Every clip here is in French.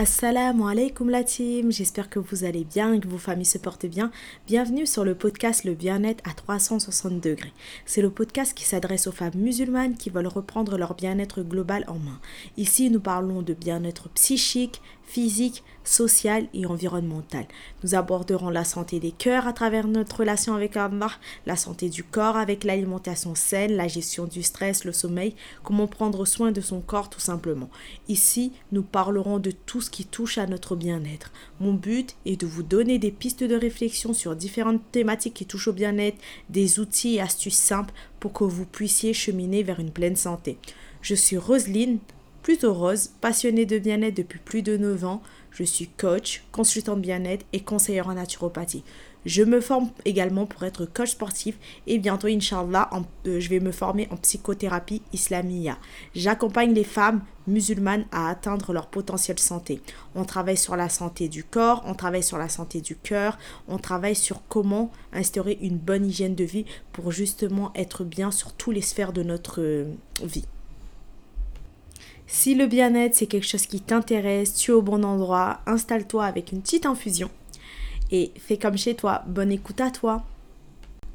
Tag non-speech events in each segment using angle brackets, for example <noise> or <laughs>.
Assalamu alaikum la team, j'espère que vous allez bien que vos familles se portent bien. Bienvenue sur le podcast Le bien-être à 360 degrés. C'est le podcast qui s'adresse aux femmes musulmanes qui veulent reprendre leur bien-être global en main. Ici, nous parlons de bien-être psychique, physique, social et environnemental. Nous aborderons la santé des cœurs à travers notre relation avec Allah, la santé du corps avec l'alimentation saine, la gestion du stress, le sommeil, comment prendre soin de son corps tout simplement. Ici, nous parlerons de tout ce qui touche à notre bien-être. Mon but est de vous donner des pistes de réflexion sur différentes thématiques qui touchent au bien-être, des outils et astuces simples pour que vous puissiez cheminer vers une pleine santé. Je suis Roselyne, plutôt rose, passionnée de bien-être depuis plus de 9 ans. Je suis coach, consultante bien-être et conseillère en naturopathie. Je me forme également pour être coach sportif et bientôt, Inch'Allah, euh, je vais me former en psychothérapie islamia. J'accompagne les femmes musulmanes à atteindre leur potentiel santé. On travaille sur la santé du corps, on travaille sur la santé du cœur, on travaille sur comment instaurer une bonne hygiène de vie pour justement être bien sur toutes les sphères de notre euh, vie. Si le bien-être, c'est quelque chose qui t'intéresse, tu es au bon endroit, installe-toi avec une petite infusion et fais comme chez toi. Bonne écoute à toi.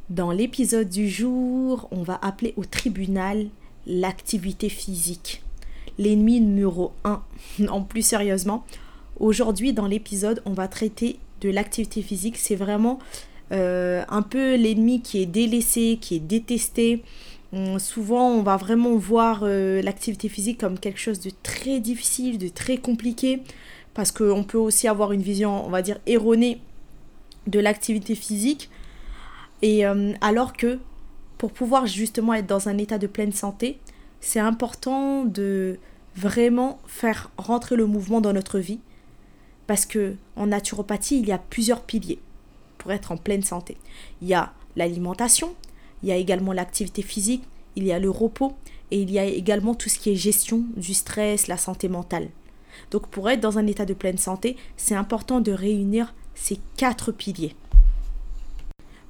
Dans l'épisode du jour, on va appeler au tribunal l'activité physique. L'ennemi numéro 1. En <laughs> plus sérieusement, aujourd'hui dans l'épisode, on va traiter de l'activité physique. C'est vraiment euh, un peu l'ennemi qui est délaissé, qui est détesté, souvent, on va vraiment voir euh, l'activité physique comme quelque chose de très difficile, de très compliqué, parce qu'on peut aussi avoir une vision, on va dire, erronée de l'activité physique. Et euh, alors que pour pouvoir justement être dans un état de pleine santé, c'est important de vraiment faire rentrer le mouvement dans notre vie. Parce que en naturopathie, il y a plusieurs piliers pour être en pleine santé. Il y a l'alimentation, il y a également l'activité physique, il y a le repos et il y a également tout ce qui est gestion du stress, la santé mentale. Donc pour être dans un état de pleine santé, c'est important de réunir ces quatre piliers.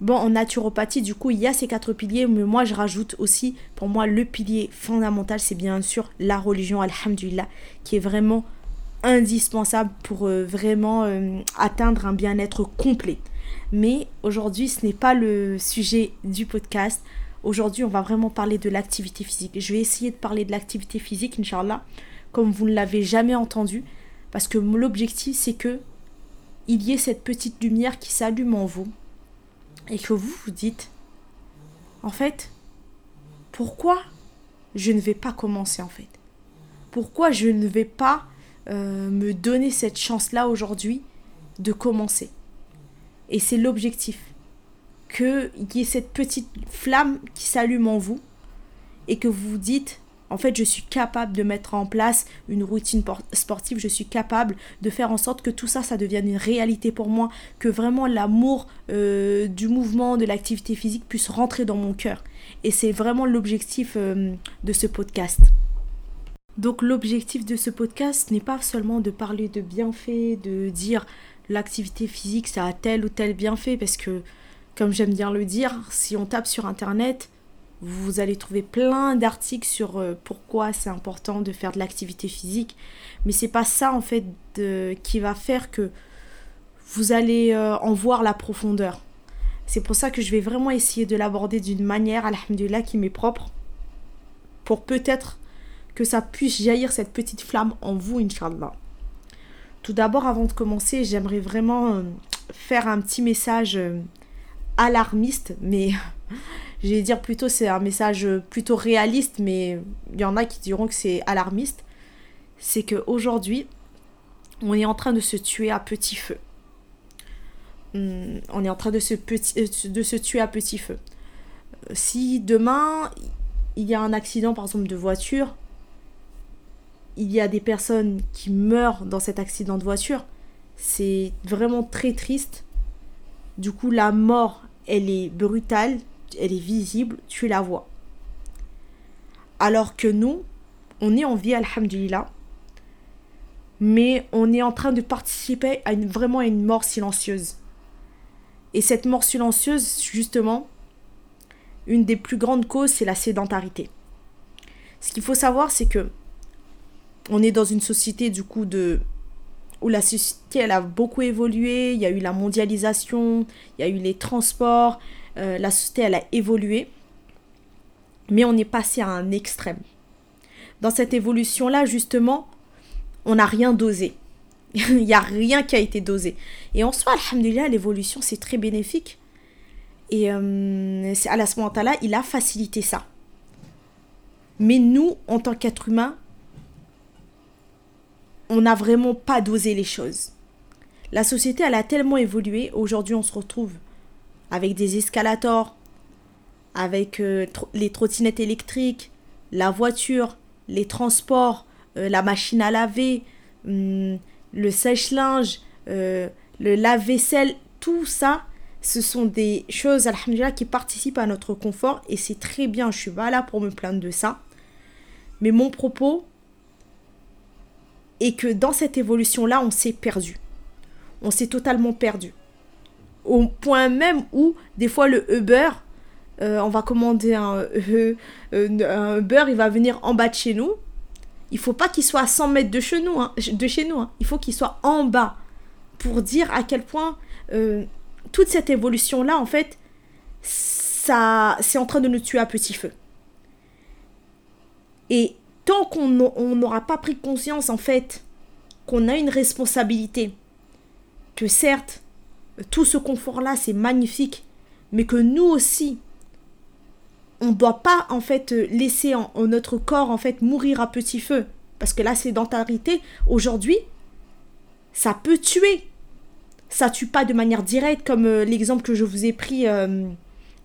Bon, en naturopathie, du coup, il y a ces quatre piliers, mais moi, je rajoute aussi, pour moi, le pilier fondamental, c'est bien sûr la religion, alhamdulillah, qui est vraiment indispensable pour euh, vraiment euh, atteindre un bien-être complet. Mais aujourd'hui, ce n'est pas le sujet du podcast. Aujourd'hui, on va vraiment parler de l'activité physique. Je vais essayer de parler de l'activité physique, Inch'Allah, comme vous ne l'avez jamais entendu. Parce que l'objectif, c'est que il y ait cette petite lumière qui s'allume en vous. Et que vous vous dites, en fait, pourquoi je ne vais pas commencer en fait? Pourquoi je ne vais pas euh, me donner cette chance-là aujourd'hui de commencer? Et c'est l'objectif qu'il y ait cette petite flamme qui s'allume en vous et que vous vous dites en fait, je suis capable de mettre en place une routine sportive, je suis capable de faire en sorte que tout ça, ça devienne une réalité pour moi, que vraiment l'amour euh, du mouvement, de l'activité physique puisse rentrer dans mon cœur. Et c'est vraiment l'objectif euh, de ce podcast. Donc l'objectif de ce podcast n'est pas seulement de parler de bienfaits, de dire l'activité physique, ça a tel ou tel bienfait, parce que comme j'aime bien le dire, si on tape sur Internet, vous allez trouver plein d'articles sur euh, pourquoi c'est important de faire de l'activité physique. Mais c'est pas ça en fait qui va faire que vous allez euh, en voir la profondeur. C'est pour ça que je vais vraiment essayer de l'aborder d'une manière, alhamdulillah, qui m'est propre. Pour peut-être que ça puisse jaillir cette petite flamme en vous, Inch'Allah. Tout d'abord, avant de commencer, j'aimerais vraiment euh, faire un petit message alarmiste, mais <laughs> je vais dire plutôt c'est un message plutôt réaliste, mais il y en a qui diront que c'est alarmiste. C'est qu'aujourd'hui, on est en train de se tuer à petit feu. Hmm, on est en train de se, petit, de se tuer à petit feu. Si demain, il y a un accident, par exemple, de voiture, il y a des personnes qui meurent dans cet accident de voiture, c'est vraiment très triste. Du coup, la mort, elle est brutale, elle est visible, tu la vois. Alors que nous, on est en vie, alhamdulillah, mais on est en train de participer à une, vraiment à une mort silencieuse. Et cette mort silencieuse, justement, une des plus grandes causes, c'est la sédentarité. Ce qu'il faut savoir, c'est que on est dans une société du coup de où la société elle a beaucoup évolué, il y a eu la mondialisation, il y a eu les transports, euh, la société elle a évolué, mais on est passé à un extrême. Dans cette évolution-là, justement, on n'a rien dosé. <laughs> il n'y a rien qui a été dosé. Et en soi, alhamdulillah, l'évolution, c'est très bénéfique. Et euh, à ce moment-là, il a facilité ça. Mais nous, en tant qu'être humain, on n'a vraiment pas dosé les choses. La société, elle a tellement évolué. Aujourd'hui, on se retrouve avec des escalators, avec euh, les trottinettes électriques, la voiture, les transports, euh, la machine à laver, hum, le sèche-linge, euh, le lave-vaisselle, tout ça, ce sont des choses, alhamdulillah, qui participent à notre confort et c'est très bien, je suis pas là pour me plaindre de ça. Mais mon propos est que dans cette évolution-là, on s'est perdu. On s'est totalement perdu. Au point même où, des fois, le Uber, euh, on va commander un, euh, un Uber, il va venir en bas de chez nous. Il faut pas qu'il soit à 100 mètres de chez nous. Hein, de chez nous hein. Il faut qu'il soit en bas pour dire à quel point euh, toute cette évolution-là, en fait, c'est en train de nous tuer à petit feu. Et tant qu'on n'aura pas pris conscience, en fait, qu'on a une responsabilité, que certes, tout ce confort-là, c'est magnifique, mais que nous aussi, on ne doit pas, en fait, laisser notre corps, en fait, mourir à petit feu. Parce que la sédentarité, aujourd'hui, ça peut tuer ça tue pas de manière directe, comme euh, l'exemple que je vous ai pris euh,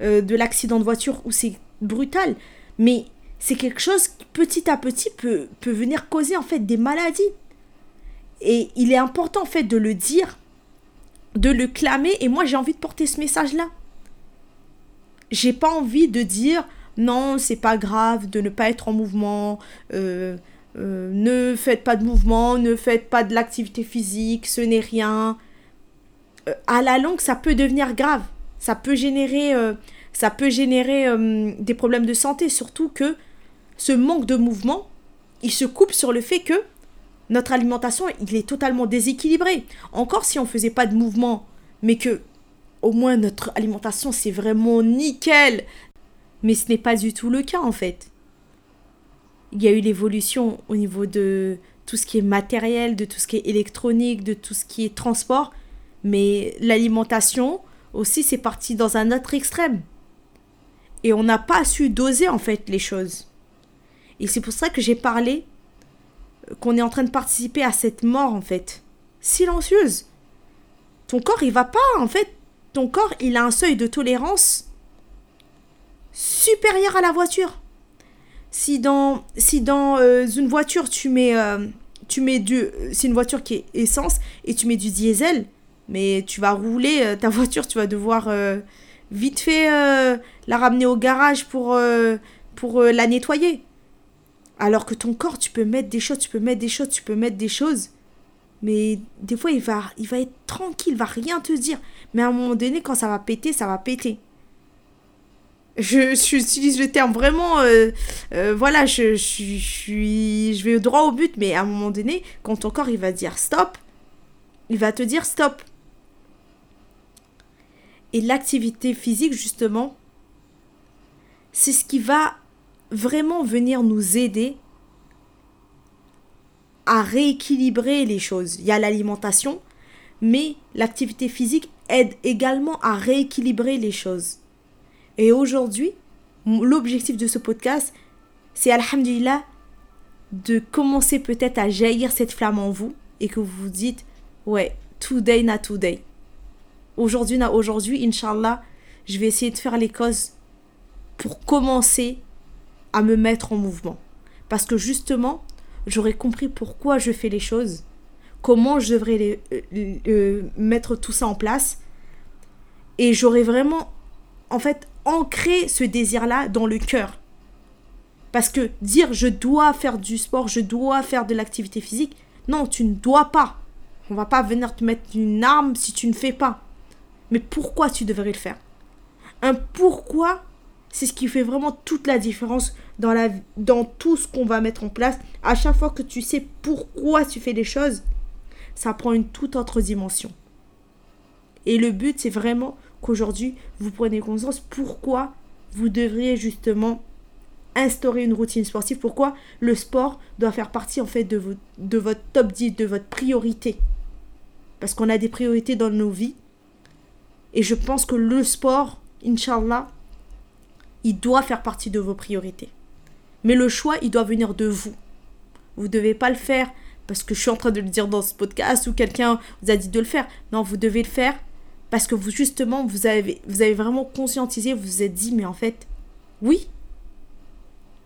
euh, de l'accident de voiture où c'est brutal. Mais c'est quelque chose qui petit à petit peut, venir causer en fait des maladies. Et il est important en fait de le dire, de le clamer. Et moi j'ai envie de porter ce message-là. J'ai pas envie de dire non, c'est pas grave de ne pas être en mouvement. ne faites pas de mouvement, ne faites pas de l'activité physique, ce n'est rien. Euh, à la longue, ça peut devenir grave. Ça peut générer, euh, ça peut générer euh, des problèmes de santé, surtout que ce manque de mouvement, il se coupe sur le fait que notre alimentation, est totalement déséquilibré. Encore si on faisait pas de mouvement, mais que au moins notre alimentation, c'est vraiment nickel. Mais ce n'est pas du tout le cas en fait. Il y a eu l'évolution au niveau de tout ce qui est matériel, de tout ce qui est électronique, de tout ce qui est transport. Mais l'alimentation aussi, c'est parti dans un autre extrême. Et on n'a pas su doser en fait les choses. Et c'est pour ça que j'ai parlé euh, qu'on est en train de participer à cette mort en fait. Silencieuse. Ton corps, il va pas en fait. Ton corps, il a un seuil de tolérance supérieur à la voiture. Si dans, si dans euh, une voiture tu mets, euh, tu mets du, c'est une voiture qui est essence et tu mets du diesel, mais tu vas rouler euh, ta <laughs> voiture, tu vas devoir euh, vite fait euh, la ramener au garage pour, pour la nettoyer. Alors que ton corps, tu peux mettre des choses, tu peux mettre des choses, tu peux mettre des choses. Mais des fois, il va, il va être tranquille, il va rien te dire. Mais à un moment donné, quand ça va péter, ça va péter. Je, j'utilise le terme vraiment. voilà, je, je, je, je vais droit au but, mais à un moment donné, quand ton corps il va dire stop, il va te dire stop. Et l'activité physique, justement, c'est ce qui va vraiment venir nous aider à rééquilibrer les choses. Il y a l'alimentation, mais l'activité physique aide également à rééquilibrer les choses. Et aujourd'hui, l'objectif de ce podcast, c'est Alhamdulillah de commencer peut-être à jaillir cette flamme en vous et que vous vous dites, ouais, today na today. Aujourd'hui, aujourd'hui, Inch'Allah, je vais essayer de faire les causes pour commencer à me mettre en mouvement. Parce que justement, j'aurais compris pourquoi je fais les choses, comment je devrais les, euh, euh, mettre tout ça en place. Et j'aurais vraiment, en fait, ancré ce désir-là dans le cœur. Parce que dire je dois faire du sport, je dois faire de l'activité physique, non, tu ne dois pas. On va pas venir te mettre une arme si tu ne fais pas mais pourquoi tu devrais le faire? Un pourquoi, c'est ce qui fait vraiment toute la différence dans, la, dans tout ce qu'on va mettre en place. À chaque fois que tu sais pourquoi tu fais les choses, ça prend une toute autre dimension. Et le but, c'est vraiment qu'aujourd'hui, vous prenez conscience pourquoi vous devriez justement instaurer une routine sportive, pourquoi le sport doit faire partie en fait de, de votre top 10, de votre priorité. Parce qu'on a des priorités dans nos vies. Et je pense que le sport, Inch'Allah, il doit faire partie de vos priorités. Mais le choix, il doit venir de vous. Vous ne devez pas le faire parce que je suis en train de le dire dans ce podcast ou quelqu'un vous a dit de le faire. Non, vous devez le faire parce que vous, justement, vous avez, vous avez vraiment conscientisé, vous vous êtes dit, mais en fait, oui,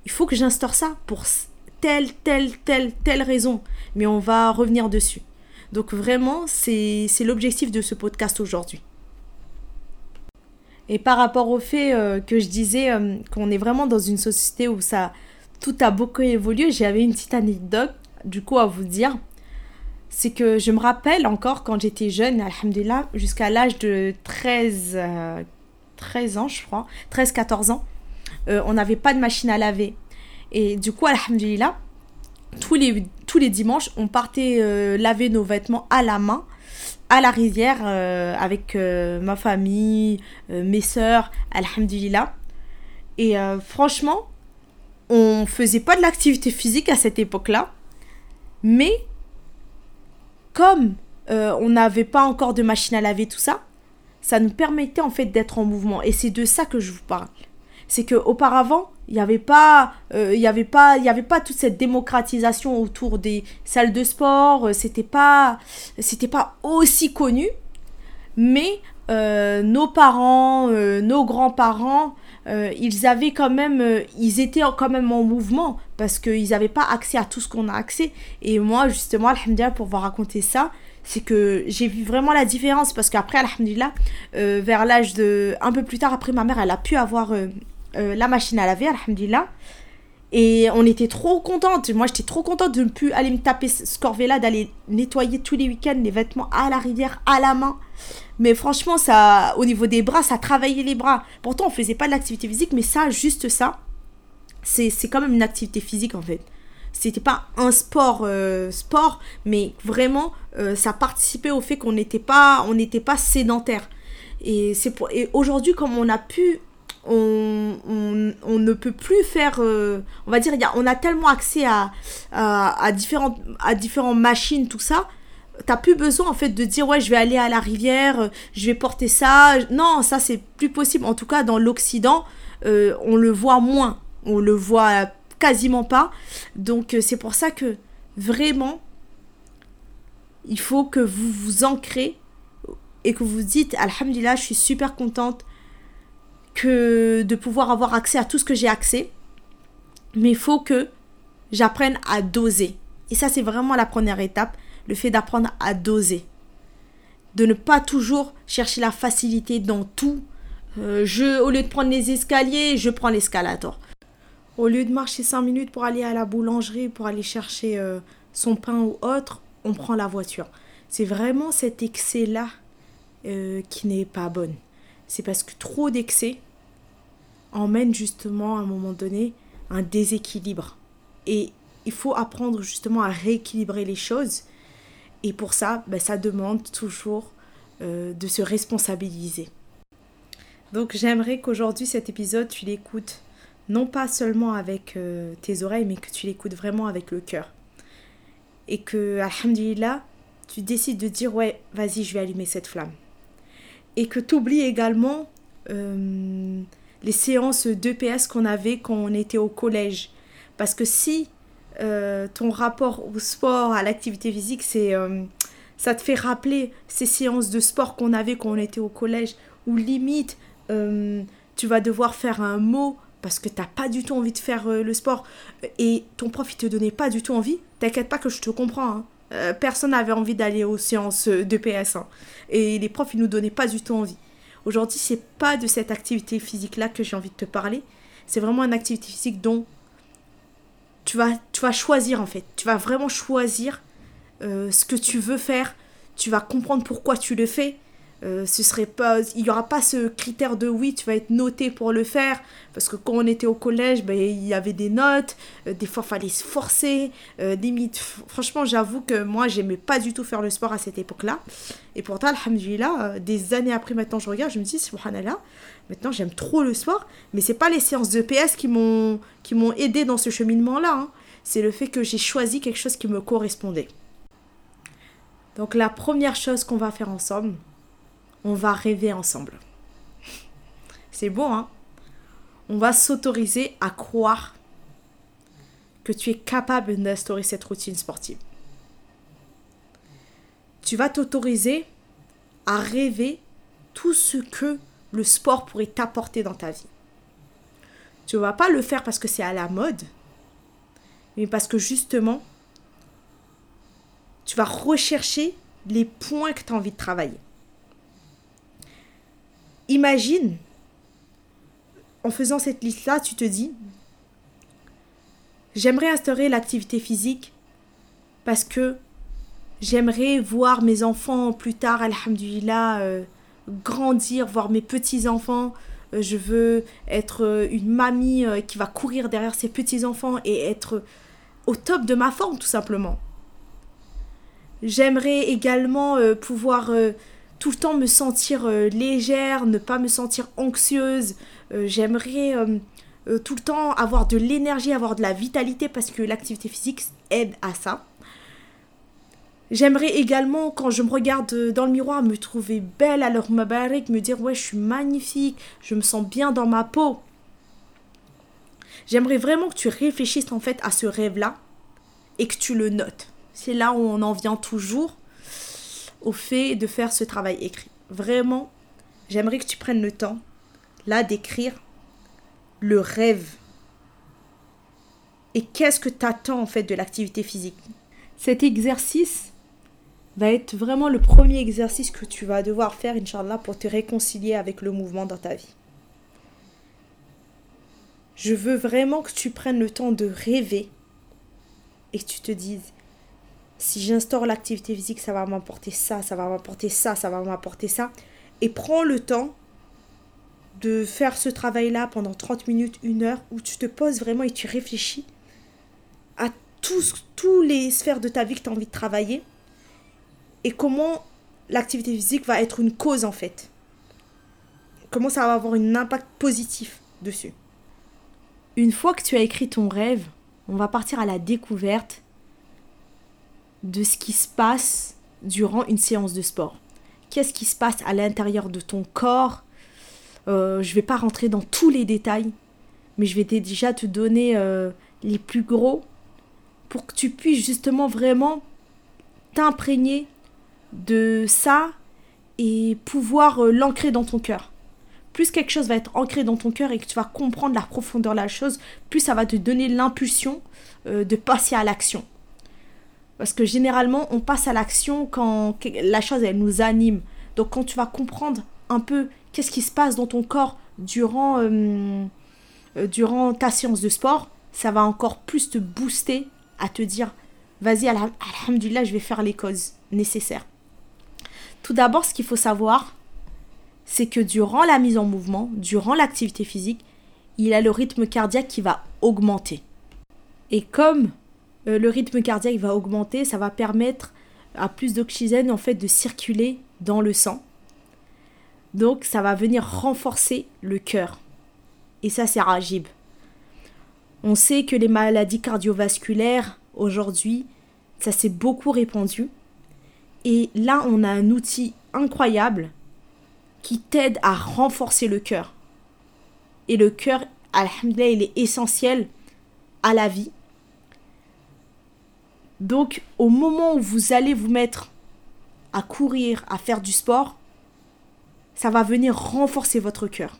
il faut que j'instaure ça pour telle, telle, telle, telle raison. Mais on va revenir dessus. Donc vraiment, c'est l'objectif de ce podcast aujourd'hui. Et par rapport au fait euh, que je disais euh, qu'on est vraiment dans une société où ça tout a beaucoup évolué, j'avais une petite anecdote du coup à vous dire. C'est que je me rappelle encore quand j'étais jeune, alhamdulillah, jusqu'à l'âge de 13, 13 euh, ans, je crois, 13-14 ans, on n'avait pas de machine à laver. Et du coup, alhamdulillah, tous les, tous les dimanches, on partait laver nos vêtements à la main à la rivière euh, avec euh, ma famille, euh, mes sœurs, alhamdulillah. Et franchement, on faisait pas de l'activité physique à cette époque-là, mais comme on n'avait pas encore de machine à laver, tout ça, ça nous permettait en fait d'être en mouvement. Et c'est de ça que je vous parle. C'est que auparavant, il n'y avait pas euh, y avait pas il y avait pas toute cette démocratisation autour des salles de sport euh, c'était pas c'était pas aussi connu. Mais euh, nos parents nos grands-parents ils avaient quand même ils étaient quand même en mouvement parce qu'ils n'avaient pas accès à tout ce qu'on a accès. Et moi justement alhamdulillah pour vous raconter ça c'est que j'ai vu vraiment la différence parce qu'après alhamdulillah vers l'âge de un peu plus tard après ma mère elle a pu avoir euh, la machine à laver, alhamdulillah. Et on était trop contente. Moi, j'étais trop contente de ne plus aller me taper ce corvée-là, d'aller nettoyer tous les week-ends les vêtements à la rivière, à la main. Mais franchement, ça, au niveau des bras, ça travaillait les bras. Pourtant, on faisait pas de l'activité physique, mais ça, juste ça, c'est quand même une activité physique en fait. C'était pas un sport, euh, sport, mais vraiment, euh, ça participait au fait qu'on n'était pas, on n'était pas sédentaire. Et c'est pour, et aujourd'hui, comme on a pu on, ne peut plus faire, euh, on va dire, y a, on a tellement accès à, à, différentes, à différentes machines, tout ça. T'as plus besoin en fait de dire ouais je vais aller à la rivière, je vais porter ça. Non, ça c'est plus possible. En tout cas dans l'Occident, euh, on le voit moins, on le voit quasiment pas. Donc euh, c'est pour ça que vraiment, il faut que vous vous ancrez et que vous dites Alhamdulillah, je suis super contente que de pouvoir avoir accès à tout ce que j'ai accès. Mais il faut que j'apprenne à doser. Et ça, c'est vraiment la première étape, le fait d'apprendre à doser. De ne pas toujours chercher la facilité dans tout. Euh, je, au lieu de prendre les escaliers, je prends l'escalator. Au lieu de marcher 5 minutes pour aller à la boulangerie, pour aller chercher euh, son pain ou autre, on prend la voiture. C'est vraiment cet excès-là euh, qui n'est pas bonne c'est parce que trop d'excès emmène justement à un moment donné un déséquilibre. Et il faut apprendre justement à rééquilibrer les choses. Et pour ça, ben, ça demande toujours euh, de se responsabiliser. Donc j'aimerais qu'aujourd'hui cet épisode, tu l'écoutes non pas seulement avec euh, tes oreilles, mais que tu l'écoutes vraiment avec le cœur. Et que, alhamdulillah, tu décides de dire, ouais, vas-y, je vais allumer cette flamme et que tu oublies également euh, les séances d'EPS qu'on avait quand on était au collège. Parce que si euh, ton rapport au sport, à l'activité physique, c'est euh, ça te fait rappeler ces séances de sport qu'on avait quand on était au collège, où limite tu vas devoir faire un mot parce que tu n'as pas du tout envie de faire le sport et ton prof il te donnait pas du tout envie, t'inquiète pas que je te comprends. Hein. Euh, personne n'avait envie d'aller aux séances de PS. Hein. Et les profs, ils nous donnaient pas du tout envie. Aujourd'hui, c'est pas de cette activité physique-là que j'ai envie de te parler. C'est vraiment une activité physique dont tu vas, tu vas choisir en fait. Tu vas vraiment choisir euh, ce que tu veux faire. Tu vas comprendre pourquoi tu le fais. Euh, ce serait pas, il n'y aura pas ce critère de oui, tu vas être noté pour le faire. Parce que quand on était au collège, ben, il y avait des notes. Euh, des fois, fallait se forcer. Euh, limite, franchement, j'avoue que moi, j'aimais pas du tout faire le sport à cette époque-là. Et pourtant, alhamdulillah, des années après, maintenant, je regarde, je me dis, subhanallah, maintenant, j'aime trop le sport. Mais c'est pas les séances de PS qui m'ont aidé dans ce cheminement-là. Hein. C'est le fait que j'ai choisi quelque chose qui me correspondait. Donc, la première chose qu'on va faire ensemble, on va rêver ensemble. C'est bon, hein? On va s'autoriser à croire que tu es capable d'instaurer cette routine sportive. Tu vas t'autoriser à rêver tout ce que le sport pourrait t'apporter dans ta vie. Tu ne vas pas le faire parce que c'est à la mode, mais parce que justement, tu vas rechercher les points que tu as envie de travailler. Imagine, en faisant cette liste-là, tu te dis, j'aimerais instaurer l'activité physique parce que j'aimerais voir mes enfants plus tard, alhamdulillah, euh, grandir, voir mes petits-enfants. Euh, je veux être euh, une mamie qui va courir derrière ses petits-enfants et être au top de ma forme, tout simplement. J'aimerais également pouvoir tout le temps me sentir euh, légère, ne pas me sentir anxieuse. Euh, j'aimerais euh, tout le temps avoir de l'énergie, avoir de la vitalité parce que l'activité physique aide à ça. J'aimerais également, quand je me regarde dans le miroir, me trouver belle à leur mabarek, me dire ouais, je suis magnifique, je me sens bien dans ma peau. J'aimerais vraiment que tu réfléchisses en fait à ce rêve-là et que tu le notes. C'est là où on en vient toujours au fait de faire ce travail écrit. Vraiment, j'aimerais que tu prennes le temps, là, d'écrire le rêve. Et qu'est-ce que tu attends en fait de l'activité physique? Cet exercice va être vraiment le premier exercice que tu vas devoir faire, Inch'Allah, pour te réconcilier avec le mouvement dans ta vie. Je veux vraiment que tu prennes le temps de rêver et que tu te dises si j'instaure l'activité physique, ça va m'apporter ça, ça va m'apporter ça, ça va m'apporter ça. Et prends le temps de faire ce travail-là pendant 30 minutes, une heure, où tu te poses vraiment et tu réfléchis à tous, tous les sphères de ta vie que tu as envie de travailler et comment l'activité physique va être une cause en fait. Comment ça va avoir un impact positif dessus. Une fois que tu as écrit ton rêve, on va partir à la découverte de ce qui se passe durant une séance de sport. Qu'est-ce qui se passe à l'intérieur de ton corps? Euh, Je ne vais pas rentrer dans tous les détails, mais je vais déjà te donner euh, les plus gros pour que tu puisses justement vraiment t'imprégner de ça et pouvoir euh, l'ancrer dans ton cœur. Plus quelque chose va être ancré dans ton cœur et que tu vas comprendre la profondeur de la chose, plus ça va te donner l'impulsion de passer à l'action. Parce que généralement, on passe à l'action quand la chose, elle nous anime. Donc quand tu vas comprendre un peu qu'est-ce qui se passe dans ton corps durant, euh, euh, durant ta séance de sport, ça va encore plus te booster à te dire, vas-y, alhamdulillah, je vais faire les causes nécessaires. Tout d'abord, ce qu'il faut savoir, c'est que durant la mise en mouvement, durant l'activité physique, il a le rythme cardiaque qui va augmenter. Et comme euh, le rythme cardiaque va augmenter, ça va permettre à plus d'oxygène en fait de circuler dans le sang. Donc ça va venir renforcer le cœur. Et ça c'est ragib. On sait que les maladies cardiovasculaires aujourd'hui, ça s'est beaucoup répandu. Et là, on a un outil incroyable qui t'aide à renforcer le cœur. Et le cœur, alhamdulillah, il est essentiel à la vie. Donc, au moment où vous allez vous mettre à courir, à faire du sport, ça va venir renforcer votre cœur.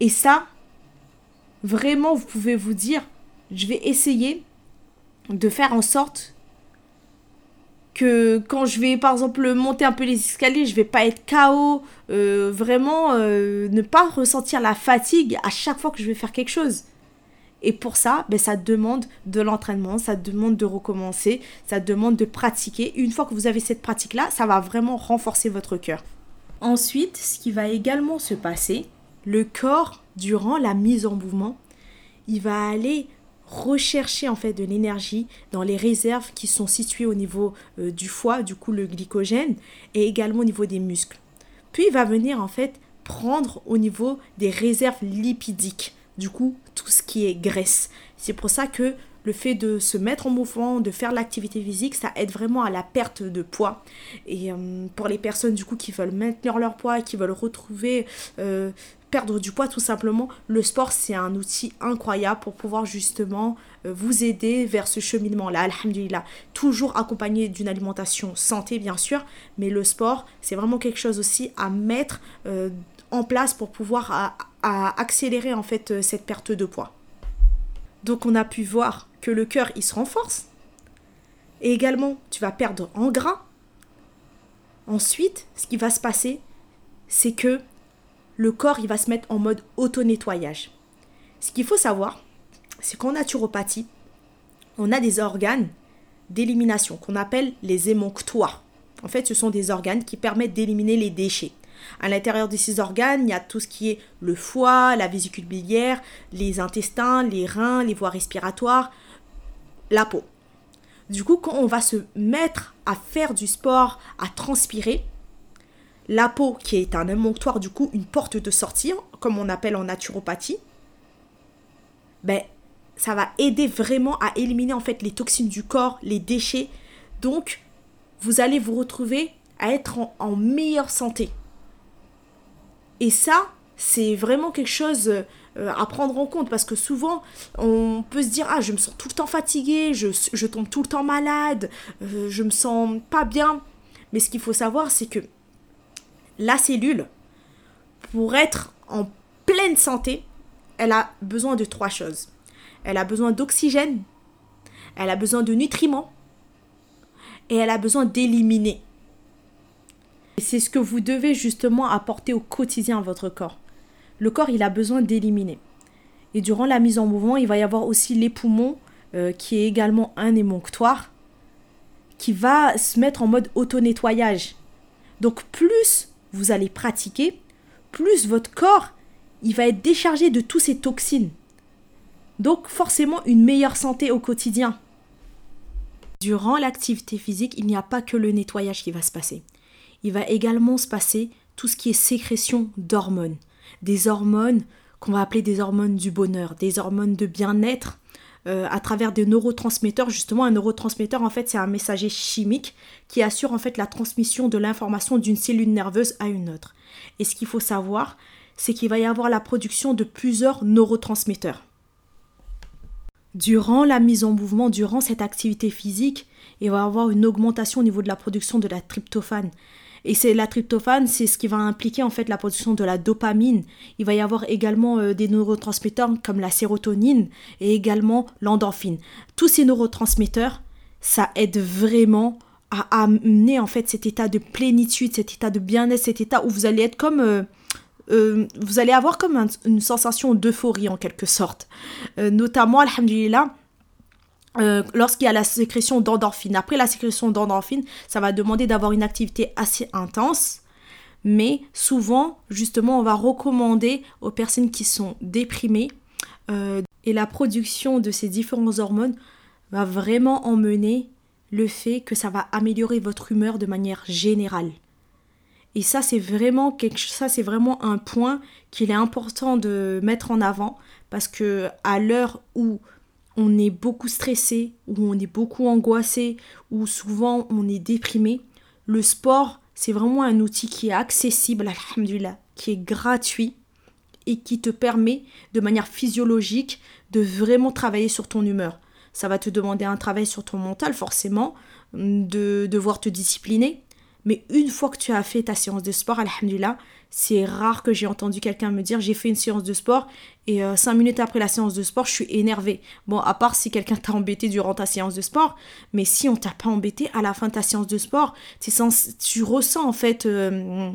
Et ça, vraiment, vous pouvez vous dire, je vais essayer de faire en sorte que quand je vais par exemple monter un peu les escaliers, je vais pas être KO, euh, vraiment euh, ne pas ressentir la fatigue à chaque fois que je vais faire quelque chose Et pour ça, ben, ça demande de l'entraînement, ça demande de recommencer, ça demande de pratiquer. Une fois que vous avez cette pratique-là, ça va vraiment renforcer votre cœur. Ensuite, ce qui va également se passer, le corps, durant la mise en mouvement, il va aller rechercher en fait de l'énergie dans les réserves qui sont situées au niveau euh, du foie, du coup le glycogène, et également au niveau des muscles. Puis il va venir en fait prendre au niveau des réserves lipidiques, du coup tout ce qui est graisse. C'est pour ça que le fait de se mettre en mouvement, de faire l'activité physique, ça aide vraiment à la perte de poids. Et euh, pour les personnes du coup qui veulent maintenir leur poids, qui veulent retrouver euh, perdre du poids tout simplement, le sport c'est un outil incroyable pour pouvoir justement euh, vous aider vers ce cheminement-là. Alhamdulillah, toujours accompagné d'une alimentation santé bien sûr, mais le sport c'est vraiment quelque chose aussi à mettre en place pour pouvoir accélérer en fait euh, cette perte de poids. Donc on a pu voir que le cœur il se renforce et également tu vas perdre en gras. Ensuite, ce qui va se passer, c'est que le corps il va se mettre en mode auto-nettoyage. Ce qu'il faut savoir, c'est qu'en naturopathie, on a des organes d'élimination qu'on appelle les émonctoires. En fait, ce sont des organes qui permettent d'éliminer les déchets. À l'intérieur de ces organes, il y a tout ce qui est le foie, la vésicule biliaire, les intestins, les reins, les voies respiratoires, la peau. Du coup, quand on va se mettre à faire du sport, à transpirer, la peau qui est un émonctoire, du coup, une porte de sortie, comme on appelle en naturopathie, ben, ça va aider vraiment à éliminer en fait les toxines du corps, les déchets. Donc, vous allez vous retrouver à être en, meilleure santé. Et ça, c'est vraiment quelque chose euh, à prendre en compte parce que souvent, on peut se dire Ah, je me sens tout le temps fatigué, je, tombe tout le temps malade, euh, je me sens pas bien. Mais ce qu'il faut savoir, c'est que la cellule, pour être en pleine santé, elle a besoin de trois choses. Elle a besoin d'oxygène, elle a besoin de nutriments et elle a besoin d'éliminer. Et c'est ce que vous devez justement apporter au quotidien à votre corps. Le corps, il a besoin d'éliminer. Et durant la mise en mouvement, il va y avoir aussi les poumons, euh, qui est également un émonctoire, qui va se mettre en mode auto-nettoyage. Donc plus vous allez pratiquer, plus votre corps, il va être déchargé de toutes ces toxines. Donc forcément une meilleure santé au quotidien. Durant l'activité physique, il n'y a pas que le nettoyage qui va se passer. Il va également se passer tout ce qui est sécrétion d'hormones. Des hormones qu'on va appeler des hormones du bonheur, des hormones de bien-être, euh, à travers des neurotransmetteurs. Justement, un neurotransmetteur, en fait, c'est un messager chimique qui assure en fait la transmission de l'information d'une cellule nerveuse à une autre. Et ce qu'il faut savoir, c'est qu'il va y avoir la production de plusieurs neurotransmetteurs. Durant la mise en mouvement, durant cette activité physique, il va y avoir une augmentation au niveau de la production de la tryptophane. Et c'est la tryptophane, c'est ce qui va impliquer en fait la production de la dopamine. Il va y avoir également euh, des neurotransmetteurs comme la sérotonine et également l'endorphine. Tous ces neurotransmetteurs, ça aide vraiment à amener en fait cet état de plénitude, cet état de bien-être, cet état où vous allez être comme euh, euh, vous allez avoir comme une sensation d'euphorie en quelque sorte. notamment, alhamdulillah, euh, lorsqu'il y a la sécrétion d'endorphine. Après la sécrétion d'endorphine, ça va demander d'avoir une activité assez intense. Mais souvent, justement, on va recommander aux personnes qui sont déprimées euh, et la production de ces différentes hormones va vraiment emmener le fait que ça va améliorer votre humeur de manière générale. Et ça, c'est vraiment vraiment un point qu'il est important de mettre en avant parce que à l'heure où on est beaucoup stressé, ou on est beaucoup angoissé, ou souvent on est déprimé, le sport, c'est vraiment un outil qui est accessible, alhamdulillah, qui est gratuit et qui te permet de manière physiologique de vraiment travailler sur ton humeur. Ça va te demander un travail sur ton mental, forcément, de devoir te discipliner. Mais une fois que tu as fait ta séance de sport, alhamdulillah, c'est rare que j'ai entendu quelqu'un me dire j'ai fait une séance de sport et euh, cinq minutes après la séance de sport, je suis énervé. Bon, à part si quelqu'un t'a embêté durant ta séance de sport, mais si on t'a pas embêté à la fin de ta séance de sport, tu ressens en fait euh,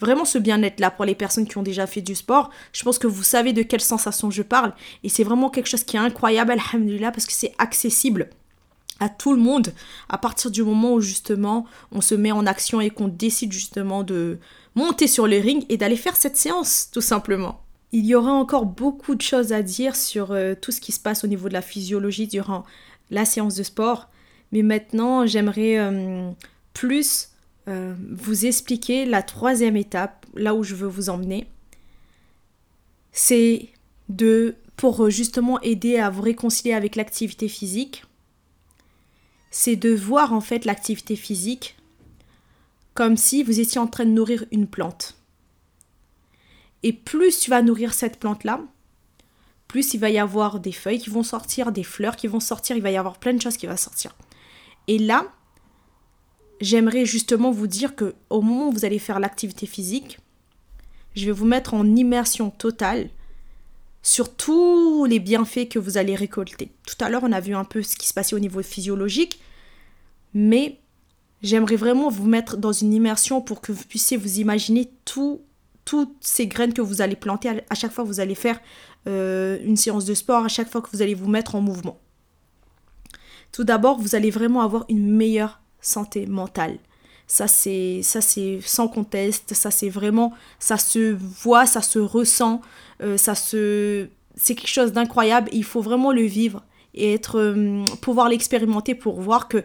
vraiment ce bien-être-là pour les personnes qui ont déjà fait du sport. Je pense que vous savez de quelle sensation je parle. Et c'est vraiment quelque chose qui est incroyable, alhamdulillah, parce que c'est accessible à tout le monde à partir du moment où justement on se met en action et qu'on décide justement de monter sur le ring et d'aller faire cette séance tout simplement. Il y aura encore beaucoup de choses à dire sur euh, tout ce qui se passe au niveau de la physiologie durant la séance de sport, mais maintenant j'aimerais euh, plus euh, vous expliquer la troisième étape, là où je veux vous emmener. C'est de pour justement aider à vous réconcilier avec l'activité physique, c'est de voir en fait l'activité physique comme si vous étiez en train de nourrir une plante. Et plus tu vas nourrir cette plante-là, plus il va y avoir des feuilles qui vont sortir, des fleurs qui vont sortir, il va y avoir plein de choses qui vont sortir. Et là, j'aimerais justement vous dire que au moment où vous allez faire l'activité physique, je vais vous mettre en immersion totale sur tous les bienfaits que vous allez récolter. Tout à l'heure, on a vu un peu ce qui se passait au niveau physiologique, mais j'aimerais vraiment vous mettre dans une immersion pour que vous puissiez vous imaginer tout, toutes ces graines que vous allez planter à chaque fois que vous allez faire euh, une séance de sport, à chaque fois que vous allez vous mettre en mouvement. Tout d'abord, vous allez vraiment avoir une meilleure santé mentale. Ça c'est ça c'est sans conteste, ça c'est vraiment ça se voit, ça se ressent, euh, ça se c'est quelque chose d'incroyable, il faut vraiment le vivre et être euh, pouvoir l'expérimenter pour voir que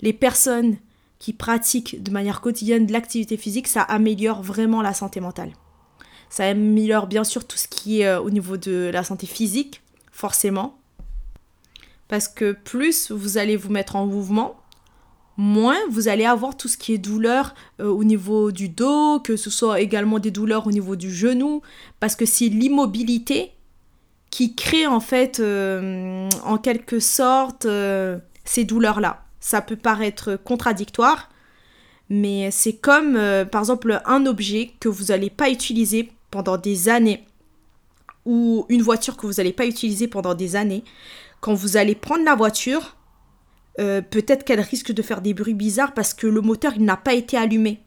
les personnes qui pratiquent de manière quotidienne de l'activité physique, ça améliore vraiment la santé mentale. Ça améliore bien sûr tout ce qui est euh, au niveau de la santé physique, forcément. Parce que plus vous allez vous mettre en mouvement, moins vous allez avoir tout ce qui est douleur euh, au niveau du dos, que ce soit également des douleurs au niveau du genou, parce que c'est l'immobilité qui crée en fait euh, en quelque sorte ces douleurs-là. Ça peut paraître contradictoire, mais c'est comme par exemple un objet que vous n'allez pas utiliser pendant des années ou une voiture que vous n'allez pas utiliser pendant des années. Quand vous allez prendre la voiture, euh, peut-être qu'elle risque de faire des bruits bizarres parce que le moteur n'a pas été allumé.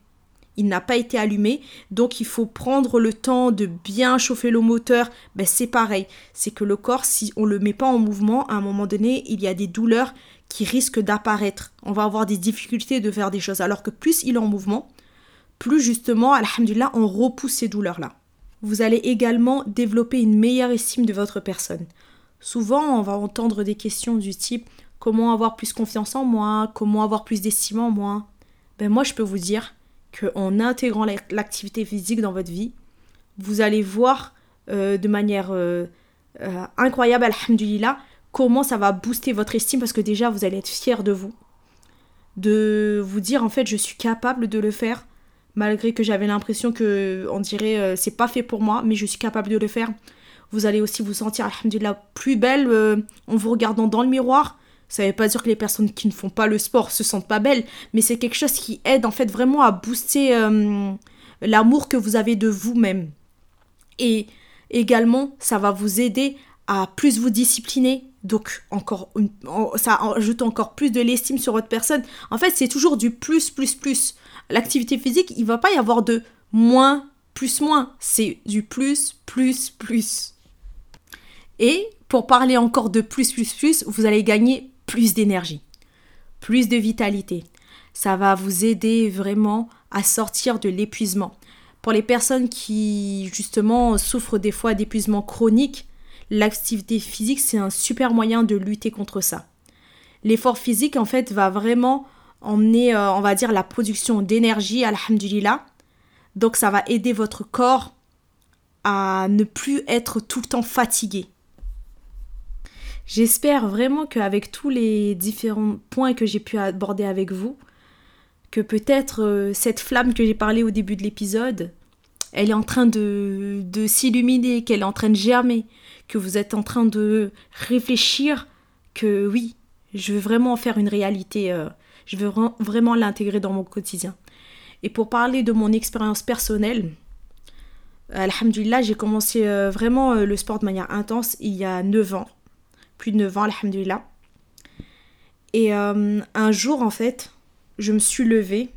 Il n'a pas été allumé, donc il faut prendre le temps de bien chauffer le moteur. Ben, c'est pareil, c'est que le corps, si on ne le met pas en mouvement, à un moment donné, il y a des douleurs qui risquent d'apparaître. On va avoir des difficultés de faire des choses. Alors que plus il est en mouvement, plus justement, alhamdulillah, on repousse ces douleurs-là. Vous allez également développer une meilleure estime de votre personne. Souvent, on va entendre des questions du type comment avoir plus confiance en moi, comment avoir plus d'estime en moi? Ben moi, je peux vous dire qu'en intégrant l'activité physique dans votre vie, vous allez voir euh, de manière euh, euh, incroyable, alhamdulillah, comment ça va booster votre estime parce que déjà, vous allez être fier de vous. De vous dire, en fait, je suis capable de le faire, malgré que j'avais l'impression que, on dirait, c'est pas fait pour moi, mais je suis capable de le faire. Vous allez aussi vous sentir, alhamdulillah, plus belle en vous regardant dans le miroir ça veut pas dire que les personnes qui ne font pas le sport se sentent pas belles, mais c'est quelque chose qui aide en fait vraiment à booster euh, l'amour que vous avez de vous-même. Et également, ça va vous aider à plus vous discipliner. Donc encore ça ajoute encore plus de l'estime sur votre personne. En fait, c'est toujours du plus plus plus. L'activité physique, il va pas y avoir de moins plus moins, c'est du plus plus plus. Et pour parler encore de plus plus plus, vous allez gagner plus d'énergie, plus de vitalité. Ça va vous aider vraiment à sortir de l'épuisement. Pour les personnes qui justement souffrent des fois d'épuisement chronique, l'activité physique c'est un super moyen de lutter contre ça. L'effort physique en fait va vraiment emmener, euh, on va dire, la production d'énergie, alhamdulillah. Donc ça va aider votre corps à ne plus être tout le temps fatigué. J'espère vraiment qu'avec tous les différents points que j'ai pu aborder avec vous, que peut-être euh, cette flamme que j'ai parlé au début de l'épisode, elle est en train de, de s'illuminer, qu'elle est en train de germer, que vous êtes en train de réfléchir que oui, je veux vraiment en faire une réalité, euh, je veux vraiment l'intégrer dans mon quotidien. Et pour parler de mon expérience personnelle, Alhamdulillah, j'ai commencé euh, vraiment le sport de manière intense il y a 9 ans plus de 9 ans, alhamdulillah. Et euh, un jour, en fait, je me suis levée.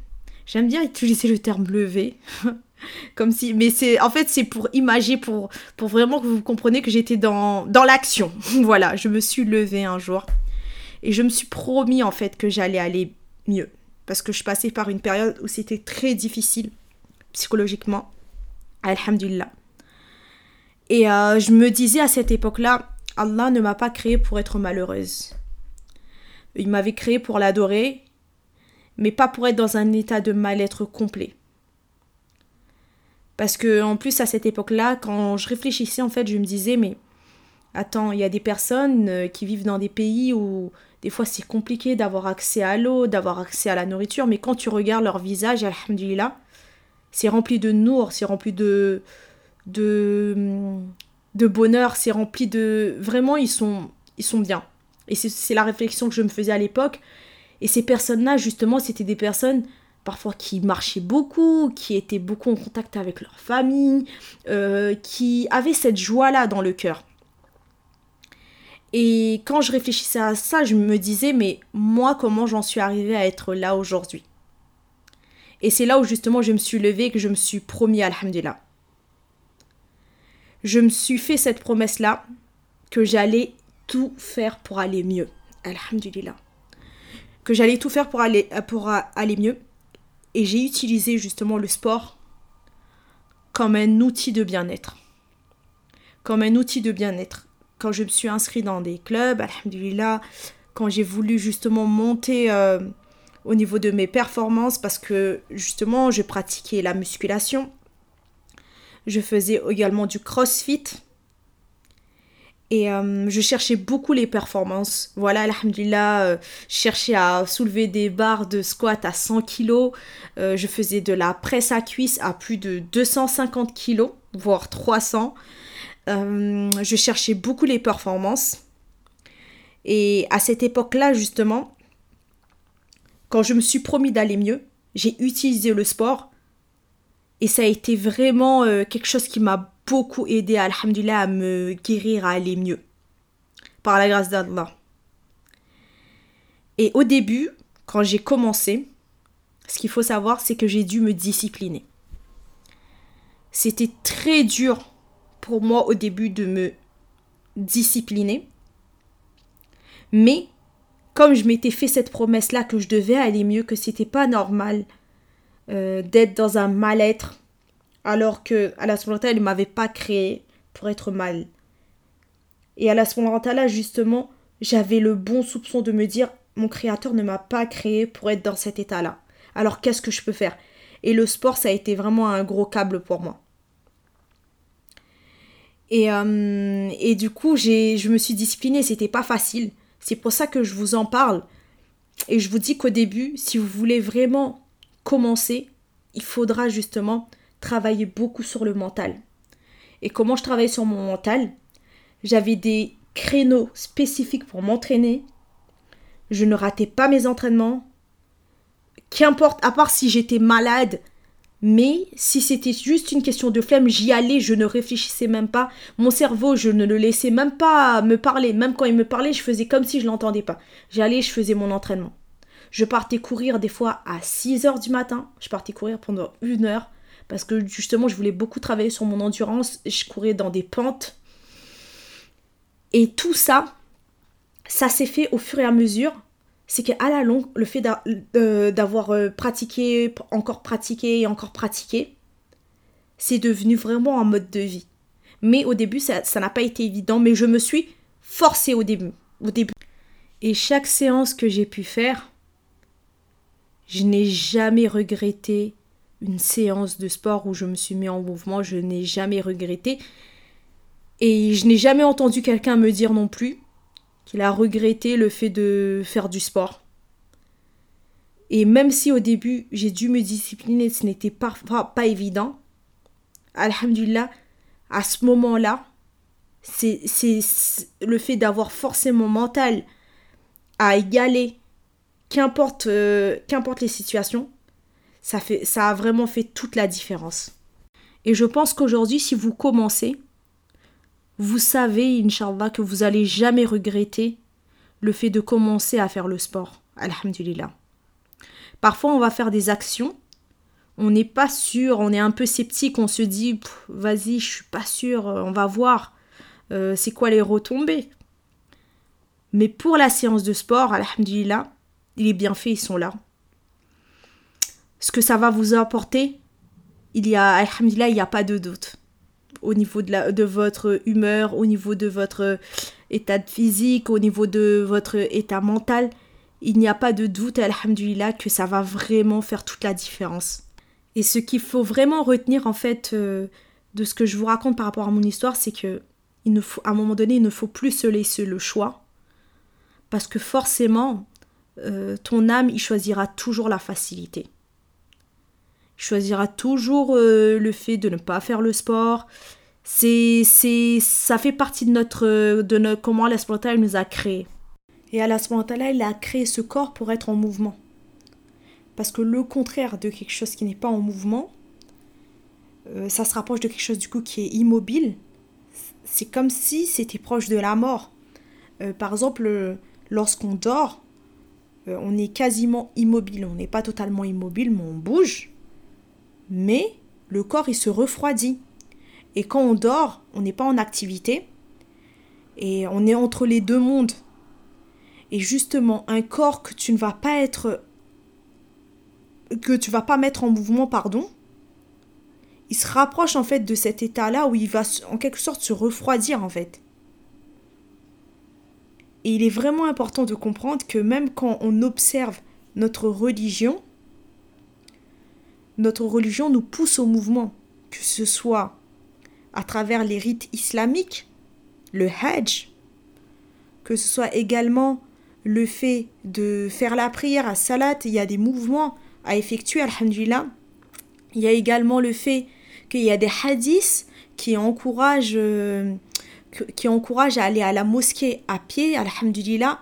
J'aime bien utiliser le terme lever. <laughs> Comme si, mais c'est, en fait, c'est pour imager, pour, pour vraiment que vous compreniez que j'étais dans, dans l'action. <laughs> voilà, je me suis levée un jour et je me suis promis en fait que j'allais aller mieux. Parce que je passais par une période où c'était très difficile psychologiquement. Alhamdulillah. Et euh, je me disais à cette époque-là, Allah ne m'a pas créée pour être malheureuse. Il m'avait créée pour l'adorer, mais pas pour être dans un état de mal-être complet. Parce que en plus à cette époque-là, quand je réfléchissais en fait, je me disais mais attends, il y a des personnes euh, qui vivent dans des pays où des fois c'est compliqué d'avoir accès à l'eau, d'avoir accès à la nourriture, mais quand tu regardes leur visage, alhamdulillah, c'est rempli de nour, c'est rempli de de de bonheur, c'est rempli de vraiment ils sont ils sont bien. Et c'est la réflexion que je me faisais à l'époque. Et ces personnes-là, justement, c'était des personnes parfois qui marchaient beaucoup, qui étaient beaucoup en contact avec leur famille, euh, qui avaient cette joie-là dans le cœur. Et quand je réfléchissais à ça, je me disais, mais moi, comment j'en suis arrivée à être là aujourd'hui? Et c'est là où justement je me suis levée et que je me suis promis, alhamdulillah. Je me suis fait cette promesse-là, que j'allais tout faire pour aller mieux. Alhamdulillah. Que j'allais tout faire pour aller, pour aller mieux. Et j'ai utilisé justement le sport comme un outil de bien-être. Comme un outil de bien-être. Quand je me suis inscrite dans des clubs, alhamdulillah, quand j'ai voulu justement monter euh, au niveau de mes performances, parce que justement, je pratiquais la musculation. Je faisais également du crossfit. Et euh, je cherchais beaucoup les performances. Voilà, alhamdulillah, euh, je cherchais à soulever des barres de squat à 100 kg. Euh, je faisais de la presse à cuisse à plus de 250 kg, voire 300. je cherchais beaucoup les performances. Et à cette époque-là, justement, quand je me suis promis d'aller mieux, j'ai utilisé le sport. Et ça a été vraiment quelque chose qui m'a beaucoup aidé, alhamdulillah, à me guérir, à aller mieux. Par la grâce d'Allah. Et au début, quand j'ai commencé, ce qu'il faut savoir, c'est que j'ai dû me discipliner. C'était très dur pour moi au début de me discipliner. Mais comme je m'étais fait cette promesse-là que je devais aller mieux, que c'était pas normal euh, d'être dans un mal-être, alors que Allah il ne m'avait pas créé pour être mal. Et Allah là justement, j'avais le bon soupçon de me dire mon créateur ne m'a pas créé pour être dans cet état-là. Alors qu'est-ce que je peux faire? Et le sport, ça a été vraiment un gros câble pour moi. Et, euh, et du coup, je me suis disciplinée, c'était pas facile. C'est pour ça que je vous en parle. Et je vous dis qu'au début, si vous voulez vraiment commencer, il faudra justement travailler beaucoup sur le mental. Et comment je travaillais sur mon mental? J'avais des créneaux spécifiques pour m'entraîner. Je ne ratais pas mes entraînements. Qu'importe, à part si j'étais malade, mais si c'était juste une question de flemme, j'y allais, je ne réfléchissais même pas. Mon cerveau, je ne le laissais même pas me parler. Même quand il me parlait, je faisais comme si je l'entendais pas. J'allais, je faisais mon entraînement. Je partais courir des fois à 6 heures du matin. Je partais courir pendant une heure parce que justement je voulais beaucoup travailler sur mon endurance, je courais dans des pentes. Et tout ça, ça s'est fait au fur et à mesure. C'est qu'à la longue, le fait d'avoir euh, pratiqué, encore pratiqué et encore pratiqué, c'est devenu vraiment un mode de vie. Mais au début, ça n'a pas été évident, mais je me suis forcée au début, au début. Et chaque séance que j'ai pu faire, je n'ai jamais regretté une séance de sport où je me suis mis en mouvement, je n'ai jamais regretté. Et je n'ai jamais entendu quelqu'un me dire non plus qu'il a regretté le fait de faire du sport. Et même si au début j'ai dû me discipliner, ce n'était pas, pas, évident, Alhamdulillah, à ce moment-là, c'est le fait d'avoir forcé mon mental à égaler qu'importe euh, qu'importe les situations, ça, a vraiment fait toute la différence. Et je pense qu'aujourd'hui, si vous commencez, vous savez, Inch'Allah, que vous n'allez jamais regretter le fait de commencer à faire le sport. Alhamdulillah. Parfois, on va faire des actions on n'est pas sûr, on est un peu sceptique, on se dit vas-y, je suis pas sûr, euh, on va voir euh, c'est quoi les retombées. Mais pour la séance de sport, alhamdulillah, les bienfaits ils sont là. Ce que ça va vous apporter, il y a alhamdulillah, il n'y a pas de doute. Au niveau de, la, de votre humeur, au niveau de votre état physique, au niveau de votre état mental, il n'y a pas de doute, alhamdulillah, que ça va vraiment faire toute la différence. Et ce qu'il faut vraiment retenir en fait euh, de ce que je vous raconte par rapport à mon histoire, c'est que il ne faut, à un moment donné, il ne faut plus se laisser le choix, parce que forcément, euh, ton âme, il choisira toujours la facilité. Choisira toujours euh, le fait de ne pas faire le sport. C'est, c'est, ça fait partie de notre, de notre comment la nous a créé. Et Allah il a créé ce corps pour être en mouvement. Parce que le contraire de quelque chose qui n'est pas en mouvement, euh, ça se rapproche de quelque chose du coup qui est immobile. C'est comme si c'était proche de la mort. Euh, par exemple, lorsqu'on dort, euh, on est quasiment immobile. On n'est pas totalement immobile, mais on bouge. Mais le corps, il se refroidit. Et quand on dort, on n'est pas en activité. Et on est entre les deux mondes. Et justement, un corps que tu ne vas pas être que tu vas pas mettre en mouvement, pardon, il se rapproche en fait de cet état-là où il va en quelque sorte se refroidir en fait. Et il est vraiment important de comprendre que même quand on observe notre religion, notre religion nous pousse au mouvement, que ce soit à travers les rites islamiques, le Hajj, que ce soit également le fait de faire la prière à Salat, il y a des mouvements à effectuer, alhamdulillah. Il y a également le fait qu'il y a des hadiths qui encouragent, euh, qui encouragent à aller à la mosquée à pied, alhamdulillah,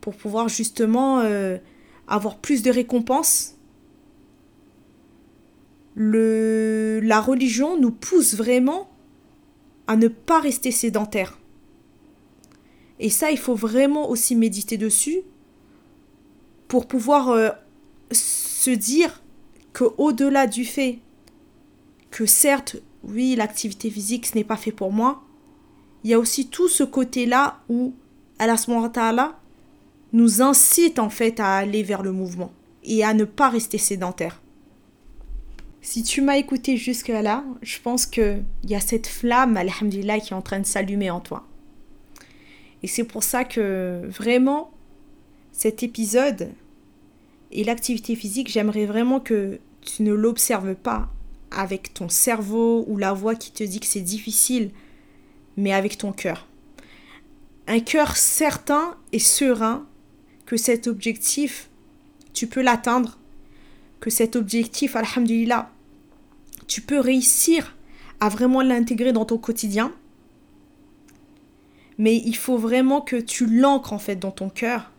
pour pouvoir justement euh, avoir plus de récompenses. La religion nous pousse vraiment à ne pas rester sédentaire. Et ça, il faut vraiment aussi méditer dessus pour pouvoir euh, se dire que au-delà du fait que certes, oui, l'activité physique, ce n'est pas fait pour moi, il y a aussi tout ce côté-là où Allah nous incite en fait à aller vers le mouvement et à ne pas rester sédentaire. Si tu m'as écouté jusque-là, je pense qu'il y a cette flamme, alhamdulillah, qui est en train de s'allumer en toi. Et c'est pour ça que vraiment, cet épisode, et l'activité physique, j'aimerais vraiment que tu ne l'observes pas avec ton cerveau ou la voix qui te dit que c'est difficile, mais avec ton cœur. Un cœur certain et serein que cet objectif, tu peux l'atteindre, que cet objectif, alhamdulillah, tu peux réussir à vraiment l'intégrer dans ton quotidien. Mais il faut vraiment que tu l'ancres en fait dans ton cœur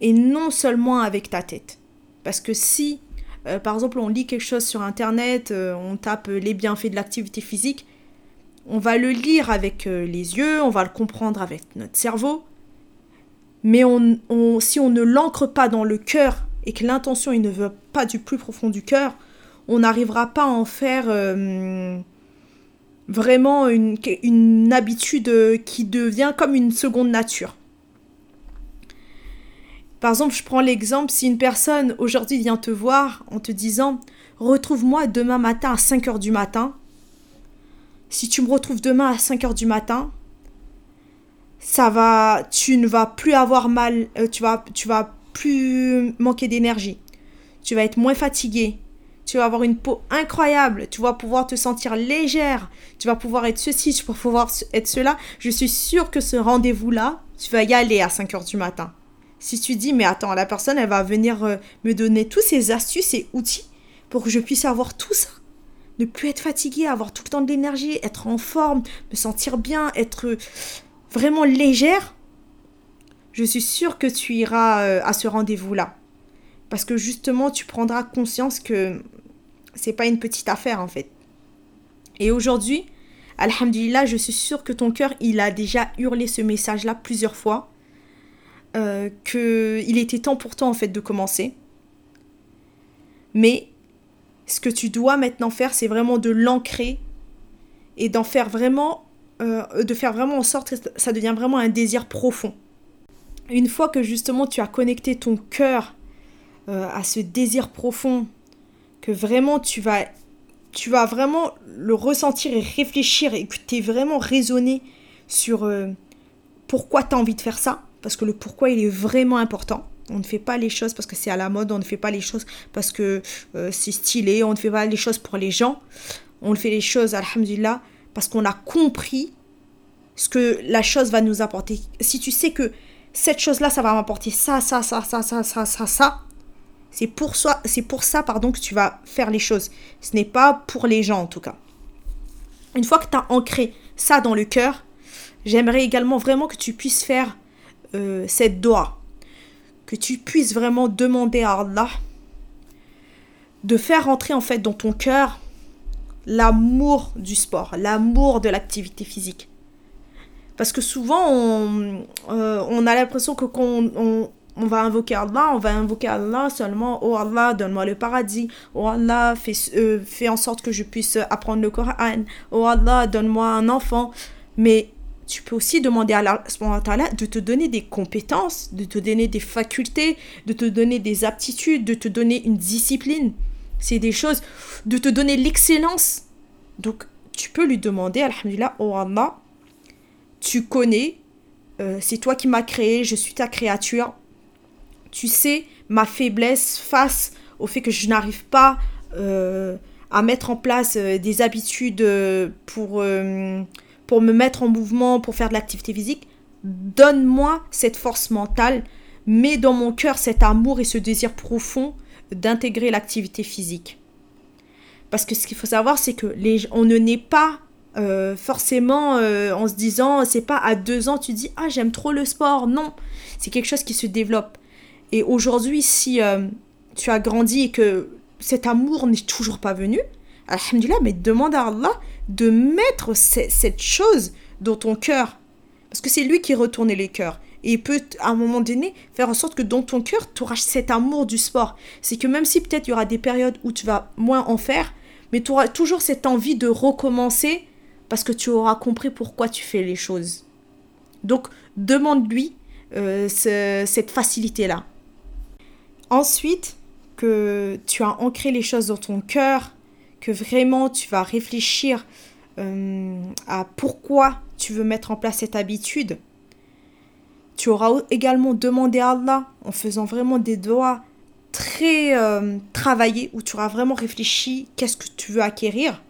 et non seulement avec ta tête. Parce que si, euh, par exemple, on lit quelque chose sur Internet, euh, on tape les bienfaits de l'activité physique, on va le lire avec euh, les yeux, on va le comprendre avec notre cerveau, mais si on ne l'ancre pas dans le cœur et que l'intention ne veut pas du plus profond du cœur, on n'arrivera pas à en faire vraiment une, une habitude qui devient comme une seconde nature. Par exemple, je prends l'exemple, si une personne aujourd'hui vient te voir en te disant retrouve-moi demain matin à 5 heures du matin. Si tu me retrouves demain à 5 heures du matin, ça va, tu ne vas plus avoir mal, euh, tu vas, tu vas plus manquer d'énergie. Tu vas être moins fatigué. Tu vas avoir une peau incroyable. Tu vas pouvoir te sentir légère. Tu vas pouvoir être ceci, tu vas pouvoir être cela. Je suis sûre que ce rendez-vous-là, tu vas y aller à 5 heures du matin. Si tu dis, mais attends, la personne, elle va venir euh, me donner tous ces astuces et outils pour que je puisse avoir tout ça. Ne plus être fatiguée, avoir tout le temps de l'énergie, être en forme, me sentir bien, être euh, vraiment légère. Je suis sûre que tu iras euh, à ce rendez-vous-là. Parce que justement, tu prendras conscience que c'est pas une petite affaire en fait. Et aujourd'hui, Alhamdulillah, je suis sûre que ton cœur, il a déjà hurlé ce message-là plusieurs fois. Euh, qu'il était temps pour toi en fait de commencer. Mais ce que tu dois maintenant faire, c'est vraiment de l'ancrer et d'en faire vraiment, euh, de faire vraiment en sorte que ça devient vraiment un désir profond. Une fois que justement tu as connecté ton cœur euh, à ce désir profond, que vraiment tu vas, tu vas vraiment le ressentir et réfléchir et que tu es vraiment raisonné sur euh, pourquoi tu as envie de faire ça, parce que le pourquoi il est vraiment important. On ne fait pas les choses parce que c'est à la mode, on ne fait pas les choses parce que euh, c'est stylé, on ne fait pas les choses pour les gens. On fait les choses, alhamdulillah, parce qu'on a compris ce que la chose va nous apporter. Si tu sais que cette chose-là, ça va m'apporter ça, ça, ça, ça, ça, ça, ça, ça, c'est pour, ça, c'est pour ça pardon, que tu vas faire les choses. Ce n'est pas pour les gens en tout cas. Une fois que tu as ancré ça dans le cœur, j'aimerais également vraiment que tu puisses faire euh, cette doigt que tu puisses vraiment demander à Allah de faire entrer en fait dans ton cœur l'amour du sport, l'amour de l'activité physique. Parce que souvent, on, euh, a l'impression que quand on, va invoquer Allah, on va invoquer Allah seulement, oh Allah, donne-moi le paradis, oh Allah, fais, euh, fais en sorte que je puisse apprendre le Coran, oh Allah, donne-moi un enfant. Mais tu peux aussi demander à Allah de te donner des compétences, de te donner des facultés, de te donner des aptitudes, de te donner une discipline. C'est des choses, de te donner l'excellence. Donc, tu peux lui demander, Alhamdulillah, oh Allah, tu connais, euh, c'est toi qui m'as créé, je suis ta créature. Tu sais ma faiblesse face au fait que je n'arrive pas euh, à mettre en place euh, des habitudes pour pour me mettre en mouvement, pour faire de l'activité physique. Donne-moi cette force mentale, mets dans mon cœur cet amour et ce désir profond d'intégrer l'activité physique. Parce que ce qu'il faut savoir, c'est que les, on ne naît pas euh, forcément euh, en se disant, c'est pas à deux ans tu dis, ah j'aime trop le sport. Non, c'est quelque chose qui se développe. Et aujourd'hui, si euh, tu as grandi et que cet amour n'est toujours pas venu, Alhamdulillah, mais demande à Allah de mettre cette chose dans ton cœur. Parce que c'est lui qui retourne les cœurs. Et il peut, à un moment donné, faire en sorte que dans ton cœur, tu auras cet amour du sport. C'est que même si peut-être il y aura des périodes où tu vas moins en faire, mais tu auras toujours cette envie de recommencer parce que tu auras compris pourquoi tu fais les choses. Donc, demande-lui euh, cette facilité-là. Ensuite, que tu as ancré les choses dans ton cœur, que vraiment tu vas réfléchir euh, à pourquoi tu veux mettre en place cette habitude. Tu auras également demandé à Allah en faisant vraiment des doigts très euh, travaillés où tu auras vraiment réfléchi qu'est-ce que tu veux acquérir.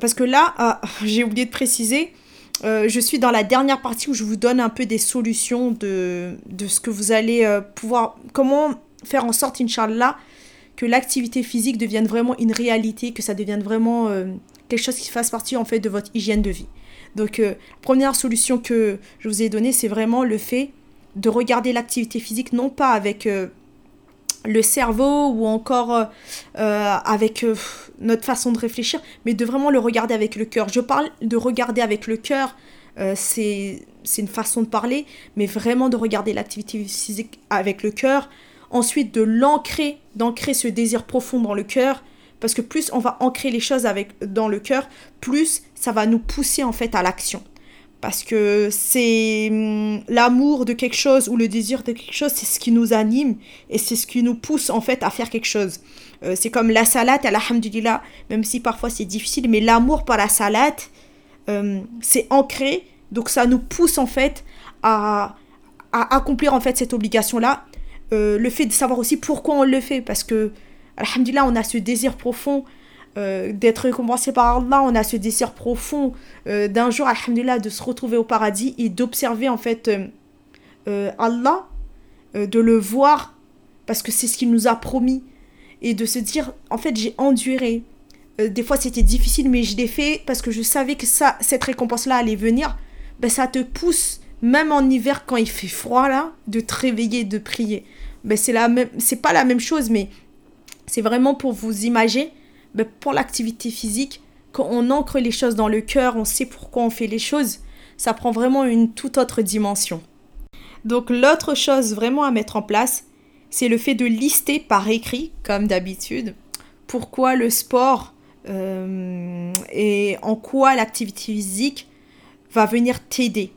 Parce que là, ah, <laughs> j'ai oublié de préciser, euh, je suis dans la dernière partie où je vous donne un peu des solutions de, ce que vous allez pouvoir, comment faire en sorte, Inch'Allah, que l'activité physique devienne vraiment une réalité, que ça devienne vraiment euh, quelque chose qui fasse partie en fait de votre hygiène de vie. Donc euh, première solution que je vous ai donnée, c'est vraiment le fait de regarder l'activité physique non pas avec euh, le cerveau ou encore avec notre façon de réfléchir, mais de vraiment le regarder avec le cœur. Je parle de regarder avec le cœur, c'est une façon de parler, mais vraiment de regarder l'activité physique avec le cœur, ensuite de l'ancrer, d'ancrer ce désir profond dans le cœur, parce que plus on va ancrer les choses avec, dans le cœur, plus ça va nous pousser en fait à l'action. Parce que c'est hum, l'amour de quelque chose ou le désir de quelque chose, c'est ce qui nous anime et c'est ce qui nous pousse en fait à faire quelque chose. Euh, c'est comme la salade, alhamdulillah, même si parfois c'est difficile, mais l'amour par la salade, hum, c'est ancré, donc ça nous pousse en fait à, à accomplir en fait cette obligation-là euh, le fait de savoir aussi pourquoi on le fait, parce que, alhamdulillah, on a ce désir profond euh, d'être récompensé par Allah, on a ce désir profond euh, d'un jour, alhamdulillah, de se retrouver au paradis et d'observer en fait Allah, de le voir, parce que c'est ce qu'il nous a promis, et de se dire, en fait, j'ai enduré. des fois, c'était difficile, mais je l'ai fait parce que je savais que ça, cette récompense-là allait venir. Ben, ça te pousse même en hiver quand il fait froid là, de te réveiller, de prier. Ben, c'est la même, c'est pas la même chose, mais c'est vraiment pour vous imaginer, ben, pour l'activité physique, quand on ancre les choses dans le cœur, on sait pourquoi on fait les choses, ça prend vraiment une toute autre dimension. Donc l'autre chose vraiment à mettre en place, c'est le fait de lister par écrit, comme d'habitude, pourquoi le sport euh, et en quoi l'activité physique va venir t'aider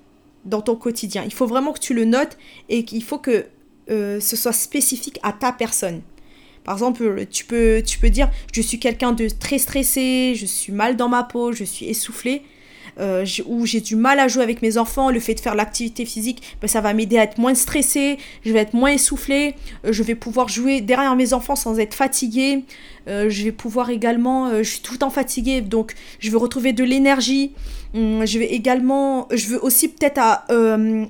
dans ton quotidien. Il faut vraiment que tu le notes et qu'il faut que euh, ce soit spécifique à ta personne. Par exemple, tu peux, dire, je suis quelqu'un de très stressé, je suis mal dans ma peau, je suis essoufflé. Euh, ou j'ai du mal à jouer avec mes enfants, le fait de faire l'activité physique, ben, ça va m'aider à être moins stressé, je vais être moins essoufflé, euh, je vais pouvoir jouer derrière mes enfants sans être fatigué, euh, je vais pouvoir également, je suis tout le temps fatigué, donc je vais retrouver de l'énergie, hum, je vais également, je veux aussi peut-être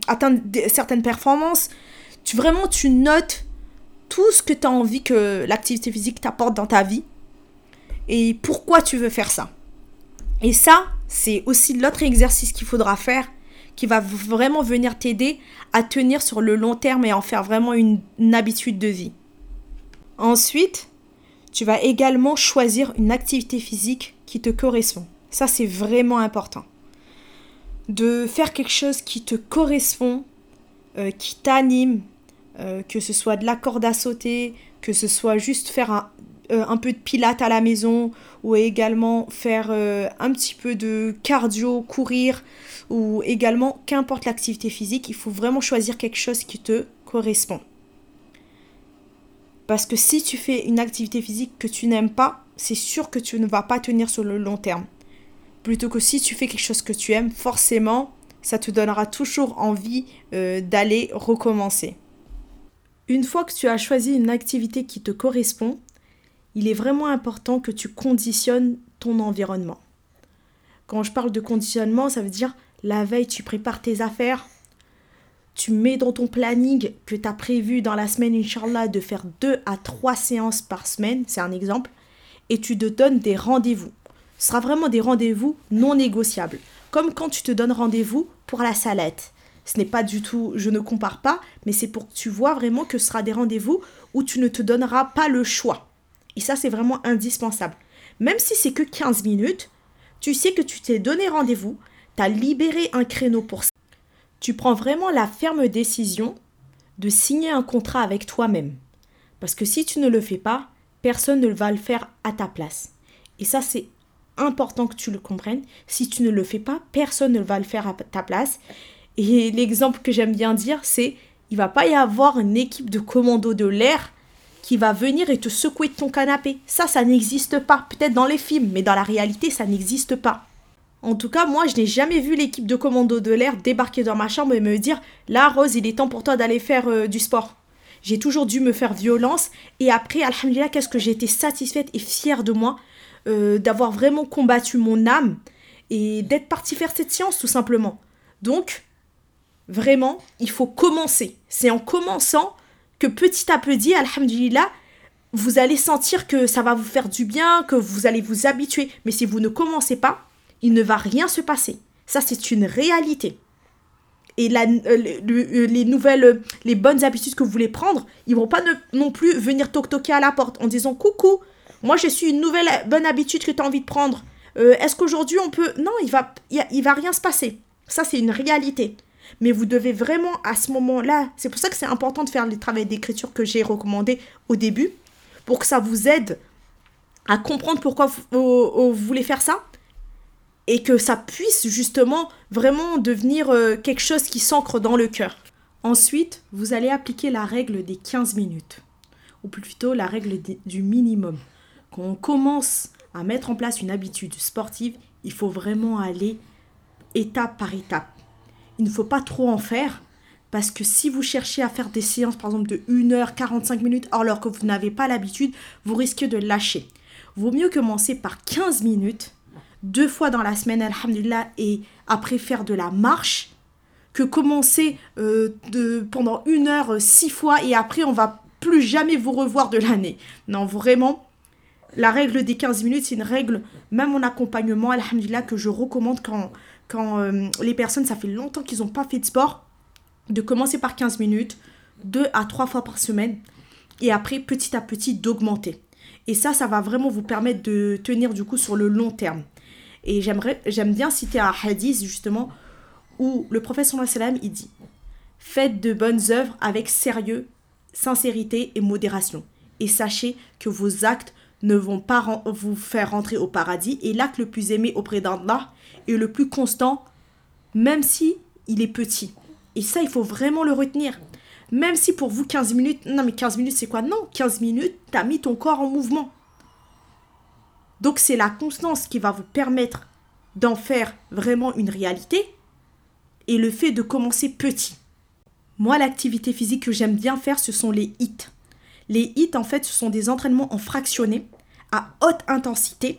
atteindre certaines performances. Vraiment, tu notes tout ce que tu as envie que l'activité physique t'apporte dans ta vie et pourquoi tu veux faire ça? Et ça, c'est aussi l'autre exercice qu'il faudra faire qui va vraiment venir t'aider à tenir sur le long terme et en faire vraiment une, habitude de vie. Ensuite, tu vas également choisir une activité physique qui te correspond. Ça, c'est vraiment important. De faire quelque chose qui te correspond, euh, qui t'anime, euh, que ce soit de la corde à sauter, que ce soit juste faire un, euh, un peu de pilates à la maison ou également faire euh, un petit peu de cardio, courir ou également qu'importe l'activité physique, il faut vraiment choisir quelque chose qui te correspond. Parce que si tu fais une activité physique que tu n'aimes pas, c'est sûr que tu ne vas pas tenir sur le long terme. Plutôt que si tu fais quelque chose que tu aimes, forcément, ça te donnera toujours envie d'aller recommencer. Une fois que tu as choisi une activité qui te correspond, il est vraiment important que tu conditionnes ton environnement. Quand je parle de conditionnement, ça veut dire la veille, tu prépares tes affaires, tu mets dans ton planning que tu as prévu dans la semaine, Inch'Allah, de faire deux à trois séances par semaine, c'est un exemple, et tu te donnes des rendez-vous. Ce sera vraiment des rendez-vous non négociables. Comme quand tu te donnes rendez-vous pour la salette. Ce n'est pas du tout, je ne compare pas, mais c'est pour que tu vois vraiment que ce sera des rendez-vous où tu ne te donneras pas le choix. Et ça, c'est vraiment indispensable. Même si c'est que 15 minutes, tu sais que tu t'es donné rendez-vous, tu as libéré un créneau pour ça. Tu prends vraiment la ferme décision de signer un contrat avec toi-même. Parce que si tu ne le fais pas, personne ne va le faire à ta place. Et ça, c'est important que tu le comprennes. Si tu ne le fais pas, personne ne va le faire à ta place. Et l'exemple que j'aime bien dire, c'est il va pas y avoir une équipe de commando de l'air qui va venir et te secouer de ton canapé. Ça, ça n'existe pas. Peut-être dans les films, mais dans la réalité, ça n'existe pas. En tout cas, moi, je n'ai jamais vu l'équipe de commando de l'air débarquer dans ma chambre et me dire Là, Rose, il est temps pour toi d'aller faire euh, du sport. J'ai toujours dû me faire violence. Et après, Alhamdulillah, qu'est-ce que j'ai été satisfaite et fière de moi euh, d'avoir vraiment combattu mon âme et d'être partie faire cette science, tout simplement. Donc, vraiment, il faut commencer. C'est en commençant que petit à petit, alhamdulillah, vous allez sentir que ça va vous faire du bien, que vous allez vous habituer. Mais si vous ne commencez pas, il ne va rien se passer. Ça, c'est une réalité. Et euh, euh, les nouvelles, euh, les bonnes habitudes que vous voulez prendre, ils vont pas non plus venir toc-toquer à la porte en disant coucou, moi je suis une nouvelle bonne habitude que tu as envie de prendre. Est-ce qu'aujourd'hui on peut... Non, il va, il va rien se passer. Ça, c'est une réalité. Mais vous devez vraiment à ce moment-là, c'est pour ça que c'est important de faire le travail d'écriture que j'ai recommandé au début, pour que ça vous aide à comprendre pourquoi vous, voulez faire ça et que ça puisse justement vraiment devenir euh, quelque chose qui s'ancre dans le cœur. Ensuite, vous allez appliquer la règle des 15 minutes, ou plutôt la règle du minimum. Quand on commence à mettre en place une habitude sportive, il faut vraiment aller étape par étape il ne faut pas trop en faire. Parce que si vous cherchez à faire des séances, par exemple, de 1 heure 45 minutes, alors que vous n'avez pas l'habitude, vous risquez de lâcher. Vaut mieux commencer par 15 minutes, deux fois dans la semaine, alhamdulillah, et après faire de la marche, que commencer euh, de, pendant une heure, euh, six fois, et après on va plus jamais vous revoir de l'année. Non, vraiment, la règle des 15 minutes, c'est une règle, même en accompagnement, alhamdulillah, que je recommande quand, euh, les personnes, ça fait longtemps qu'ils n'ont pas fait de sport, de commencer par 15 minutes, deux à trois fois par semaine, et après petit à petit d'augmenter. Et ça, ça va vraiment vous permettre de tenir du coup sur le long terme. Et j'aime bien citer un hadith justement où le prophète sallam il dit Faites de bonnes œuvres avec sérieux, sincérité et modération. Et sachez que vos actes ne vont pas vous faire rentrer au paradis et l'acte le plus aimé auprès d'Allah est le plus constant, même si il est petit. Et ça, il faut vraiment le retenir. Même si pour vous 15 minutes, non mais 15 minutes c'est quoi? Non, 15 minutes, tu as mis ton corps en mouvement. Donc c'est la constance qui va vous permettre d'en faire vraiment une réalité et le fait de commencer petit. Moi, l'activité physique que j'aime bien faire, ce sont les hits. Les hits, en fait, ce sont des entraînements en fractionné à haute intensité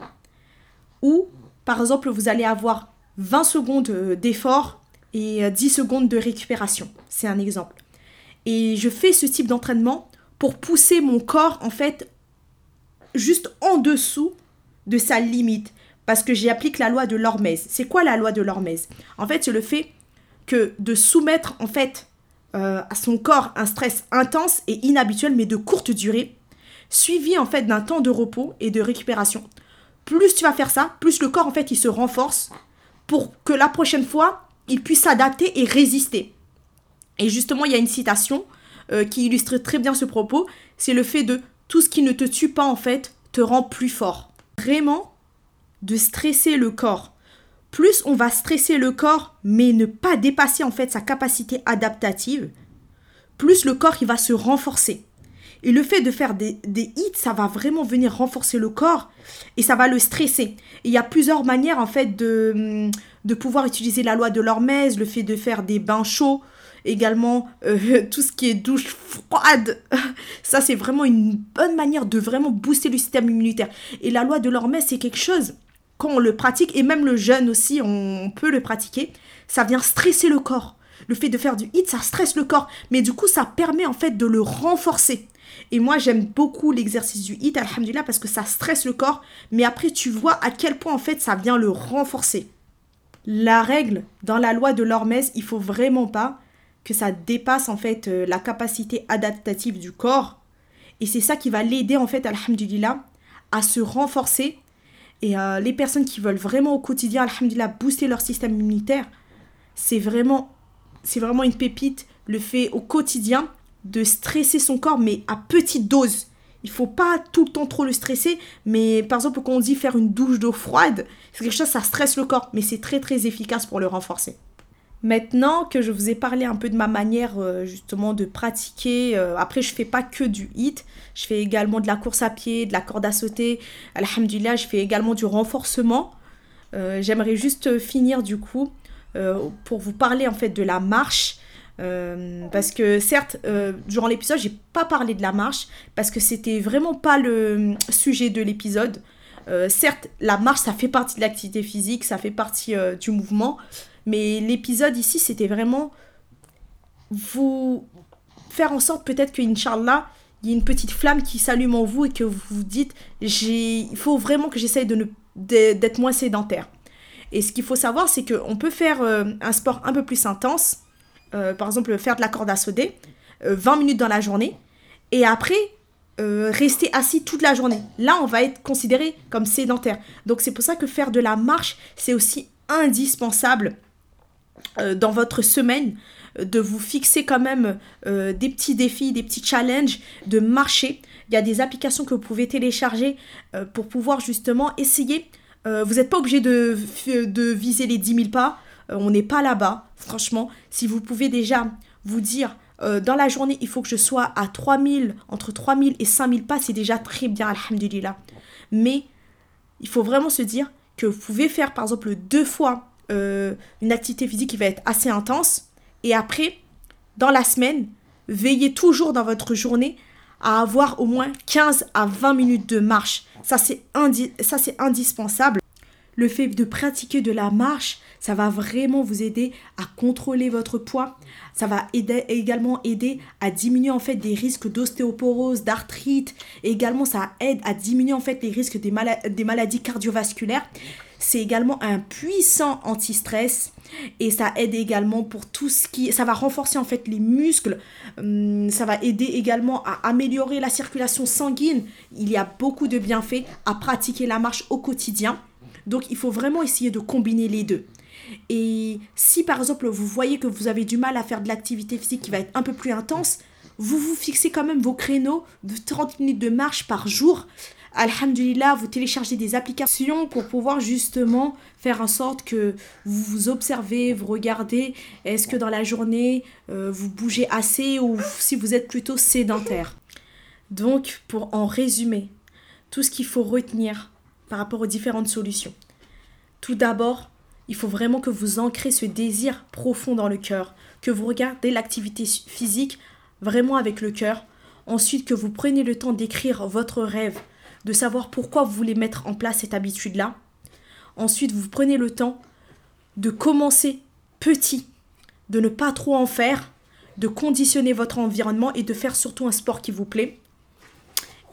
où, par exemple, vous allez avoir 20 secondes euh, d'effort et 10 euh, secondes de récupération. C'est un exemple. Et je fais ce type d'entraînement pour pousser mon corps, en fait, juste en dessous de sa limite. Parce que j'applique la loi de l'hormèse. C'est quoi la loi de l'hormèse? En fait, c'est le fait que de soumettre, en fait, euh, à son corps un stress intense et inhabituel, mais de courte durée, suivi en fait d'un temps de repos et de récupération. Plus tu vas faire ça, plus le corps en fait il se renforce pour que la prochaine fois il puisse s'adapter et résister. Et justement, il y a une citation euh, qui illustre très bien ce propos, c'est le fait de tout ce qui ne te tue pas en fait te rend plus fort. Vraiment, de stresser le corps plus on va stresser le corps, mais ne pas dépasser en fait sa capacité adaptative, plus le corps il va se renforcer. Et le fait de faire des, hits, ça va vraiment venir renforcer le corps et ça va le stresser. il y a plusieurs manières en fait de, de pouvoir utiliser la loi de l'hormèse, le fait de faire des bains chauds, également euh, <laughs> tout ce qui est douche froide. <laughs> Ça c'est vraiment une bonne manière de vraiment booster le système immunitaire. Et la loi de l'hormèse c'est quelque chose quand on le pratique, et même le jeûne aussi, on peut le pratiquer, ça vient stresser le corps. Le fait de faire du hit, ça stresse le corps. Mais du coup, ça permet en fait de le renforcer. Et moi, j'aime beaucoup l'exercice du hit, alhamdulillah, parce que ça stresse le corps. Mais après, tu vois à quel point en fait ça vient le renforcer. La règle dans la loi de l'hormèse, il faut vraiment pas que ça dépasse en fait euh, la capacité adaptative du corps. Et c'est ça qui va l'aider en fait, alhamdulillah, à se renforcer et euh, les personnes qui veulent vraiment au quotidien, alhamdulillah, booster leur système immunitaire, c'est vraiment, c'est vraiment une pépite le fait au quotidien de stresser son corps, mais à petite dose. Il faut pas tout le temps trop le stresser, mais par exemple, quand on dit faire une douche d'eau froide, c'est quelque chose, ça stresse le corps, mais c'est très très efficace pour le renforcer. Maintenant que je vous ai parlé un peu de ma manière euh, justement de pratiquer, euh, après je fais pas que du hit, je fais également de la course à pied, de la corde à sauter, alhamdulillah, je fais également du renforcement. Euh, j'aimerais juste finir du coup pour vous parler en fait de la marche. parce que certes, durant l'épisode, j'ai pas parlé de la marche parce que c'était vraiment pas le sujet de l'épisode. certes, la marche, ça fait partie de l'activité physique, ça fait partie du mouvement, mais l'épisode ici, c'était vraiment vous faire en sorte peut-être que, Inch'Allah, il y ait une petite flamme qui s'allume en vous et que vous vous dites, il faut vraiment que j'essaye d'être moins sédentaire. Et ce qu'il faut savoir, c'est qu'on peut faire euh, un sport un peu plus intense, euh, par exemple faire de la corde à sauter, 20 euh, minutes dans la journée, et après rester assis toute la journée. Là, on va être considéré comme sédentaire. Donc c'est pour ça que faire de la marche, c'est aussi indispensable euh, dans votre semaine euh, de vous fixer quand même euh, des petits défis, des petits challenges, de marcher. Il y a des applications que vous pouvez télécharger pour pouvoir justement essayer. vous n'êtes pas obligé de, viser les 10 000 pas. on n'est pas là-bas, franchement. Si vous pouvez déjà vous dire, dans la journée, il faut que je sois à 3000, entre 3000 et 5000 pas, c'est déjà très bien, alhamdulillah. Mais il faut vraiment se dire que vous pouvez faire par exemple deux fois euh, une activité physique qui va être assez intense. Et après, dans la semaine, veillez toujours dans votre journée à avoir au moins 15 à 20 minutes de marche. Ça, c'est indispensable. Le fait de pratiquer de la marche, ça va vraiment vous aider à contrôler votre poids. Ça va aider, également aider à diminuer en fait des risques d'ostéoporose, d'arthrite. Et également, ça aide à diminuer en fait les risques des, des maladies cardiovasculaires. C'est également un puissant anti-stress et ça aide également pour tout ce qui... Ça va renforcer en fait les muscles, hum, ça va aider également à améliorer la circulation sanguine. Il y a beaucoup de bienfaits à pratiquer la marche au quotidien. Donc il faut vraiment essayer de combiner les deux. Et si par exemple vous voyez que vous avez du mal à faire de l'activité physique qui va être un peu plus intense, vous vous fixez quand même vos créneaux de 30 minutes de marche par jour. Alhamdulillah, vous téléchargez des applications pour pouvoir justement faire en sorte que vous vous observez, vous regardez, est-ce que dans la journée, euh, vous bougez assez ou si vous êtes plutôt sédentaire? Donc, pour en résumer, tout ce qu'il faut retenir par rapport aux différentes solutions. Tout d'abord, il faut vraiment que vous ancrez ce désir profond dans le cœur, que vous regardez l'activité physique vraiment avec le cœur. Ensuite, que vous preniez le temps d'écrire votre rêve, de savoir pourquoi vous voulez mettre en place cette habitude-là. Ensuite, vous prenez le temps de commencer petit, de ne pas trop en faire, de conditionner votre environnement et de faire surtout un sport qui vous plaît.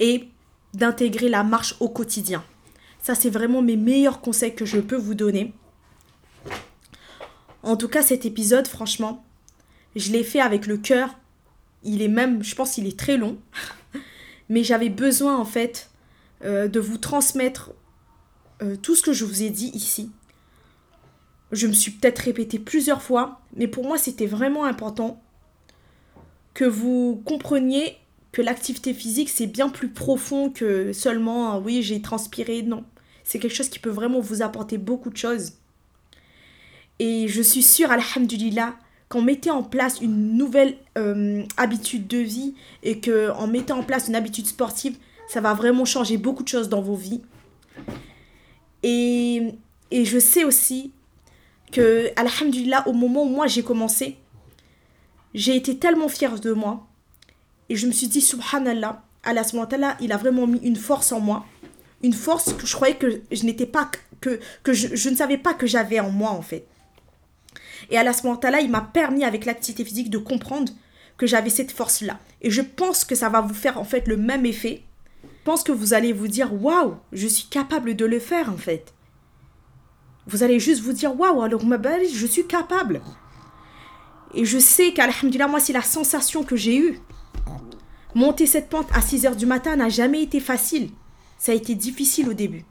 Et d'intégrer la marche au quotidien. Ça, c'est vraiment mes meilleurs conseils que je peux vous donner. En tout cas, cet épisode, franchement, je l'ai fait avec le cœur. Il est même, je pense, il est très long. <laughs> Mais j'avais besoin, en fait, euh, de vous transmettre euh, tout ce que je vous ai dit ici. Je me suis peut-être répété plusieurs fois, mais pour moi, c'était vraiment important que vous compreniez que l'activité physique, c'est bien plus profond que seulement, ah oui, j'ai transpiré. Non, c'est quelque chose qui peut vraiment vous apporter beaucoup de choses. Et je suis sûre, alhamdulillah, qu'en mettant en place une nouvelle euh, habitude de vie et qu'en mettant en place une habitude sportive, ça va vraiment changer beaucoup de choses dans vos vies. Et, et je sais aussi que, alhamdulillah, au moment où moi j'ai commencé, j'ai été tellement fière de moi et je me suis dit, subhanallah, Allah il a vraiment mis une force en moi. Une force que je croyais que je n'étais pas, que, que je, je, ne savais pas que j'avais en moi en fait. Et Allah il m'a permis avec l'activité physique de comprendre que j'avais cette force-là. Et je pense que ça va vous faire en fait le même effet. Pense que vous allez vous dire, waouh, je suis capable de le faire en fait. Vous allez juste vous dire, waouh, alors je suis capable. Et je sais qu'Alhamdulillah, moi, c'est la sensation que j'ai eue. Monter cette pente à 6 heures du matin n'a jamais été facile. Ça a été difficile au début.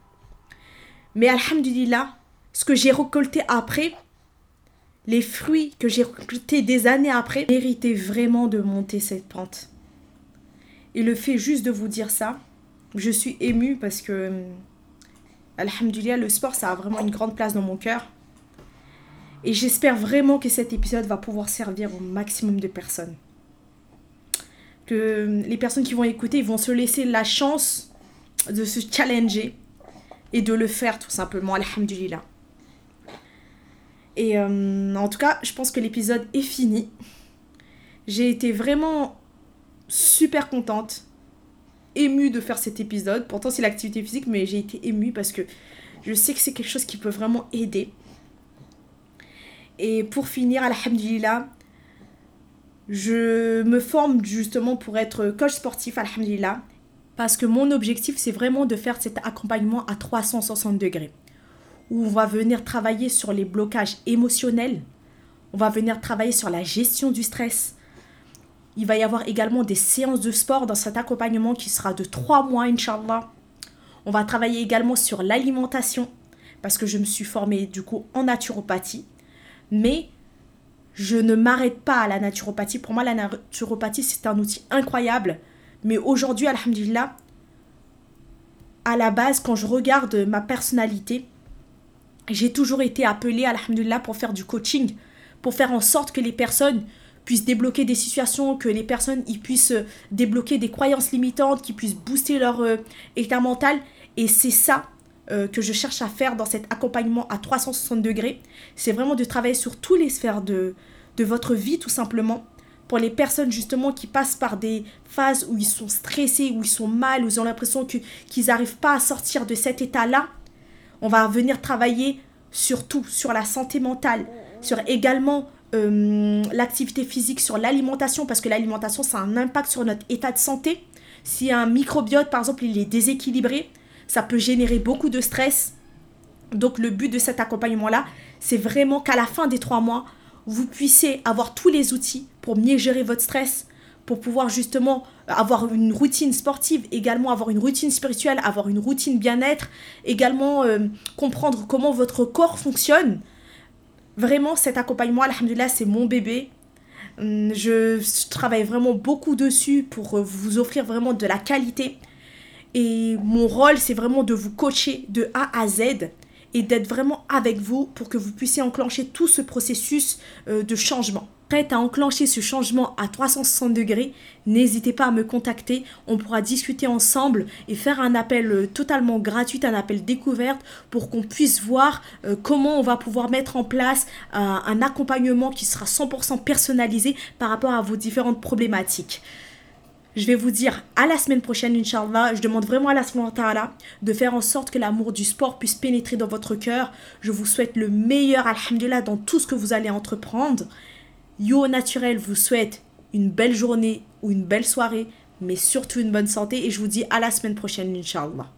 Mais Alhamdulillah, ce que j'ai récolté après, les fruits que j'ai récoltés des années après, méritaient vraiment de monter cette pente. Et le fait juste de vous dire ça, je suis émue parce que, Alhamdulillah, le sport, ça a vraiment une grande place dans mon cœur. Et j'espère vraiment que cet épisode va pouvoir servir au maximum de personnes que les personnes qui vont écouter vont se laisser la chance de se challenger et de le faire tout simplement, alhamdulillah. Et euh, en tout cas, je pense que l'épisode est fini. J'ai été vraiment super contente, émue de faire cet épisode. Pourtant, c'est l'activité physique, mais j'ai été émue parce que je sais que c'est quelque chose qui peut vraiment aider. Et pour finir, alhamdulillah, je me forme justement pour être coach sportif, alhamdulillah, parce que mon objectif, c'est vraiment de faire cet accompagnement à 360 degrés, où on va venir travailler sur les blocages émotionnels, on va venir travailler sur la gestion du stress. Il va y avoir également des séances de sport dans cet accompagnement qui sera de 3 mois, Inch'Allah. On va travailler également sur l'alimentation, parce que je me suis formée du coup en naturopathie. Mais je ne m'arrête pas à la naturopathie. Pour moi, la naturopathie, c'est un outil incroyable. Mais aujourd'hui, alhamdulillah, à la base, quand je regarde ma personnalité, j'ai toujours été appelée, alhamdulillah, pour faire du coaching, pour faire en sorte que les personnes puissent débloquer des situations, que les personnes y puissent débloquer des croyances limitantes, qui puissent booster leur euh, état mental. Et c'est ça euh, que je cherche à faire dans cet accompagnement à 360 degrés, c'est vraiment de travailler sur toutes les sphères de, de votre vie tout simplement. Pour les personnes justement qui passent par des phases où ils sont stressés, où ils sont mal, où ils ont l'impression qu'ils n'arrivent pas à sortir de cet état-là, on va venir travailler sur tout, sur la santé mentale, sur également euh, l'activité physique, sur l'alimentation, parce que l'alimentation, ça a un impact sur notre état de santé. Si un microbiote, par exemple, il est déséquilibré, ça peut générer beaucoup de stress. Donc le but de cet accompagnement-là, c'est vraiment qu'à la fin des trois mois, vous puissiez avoir tous les outils pour mieux gérer votre stress, pour pouvoir justement avoir une routine sportive, également avoir une routine spirituelle, avoir une routine bien-être, également euh, comprendre comment votre corps fonctionne. Vraiment, cet accompagnement, alhamdulillah, c'est mon bébé. Hum, je travaille vraiment beaucoup dessus pour vous offrir vraiment de la qualité. Et mon rôle, c'est vraiment de vous coacher de A à Z et d'être vraiment avec vous pour que vous puissiez enclencher tout ce processus euh, de changement. Prête à enclencher ce changement à 360 degrés, n'hésitez pas à me contacter. On pourra discuter ensemble et faire un appel euh, totalement gratuit, un appel découverte pour qu'on puisse voir euh, comment on va pouvoir mettre en place un accompagnement qui sera 100% personnalisé par rapport à vos différentes problématiques. Je vais vous dire à la semaine prochaine, Inch'Allah. Je demande vraiment à la Ta'ala de faire en sorte que l'amour du sport puisse pénétrer dans votre cœur. Je vous souhaite le meilleur, Alhamdulillah, dans tout ce que vous allez entreprendre. Yo Naturel vous souhaite une belle journée ou une belle soirée, mais surtout une bonne santé. Et je vous dis à la semaine prochaine, Inch'Allah.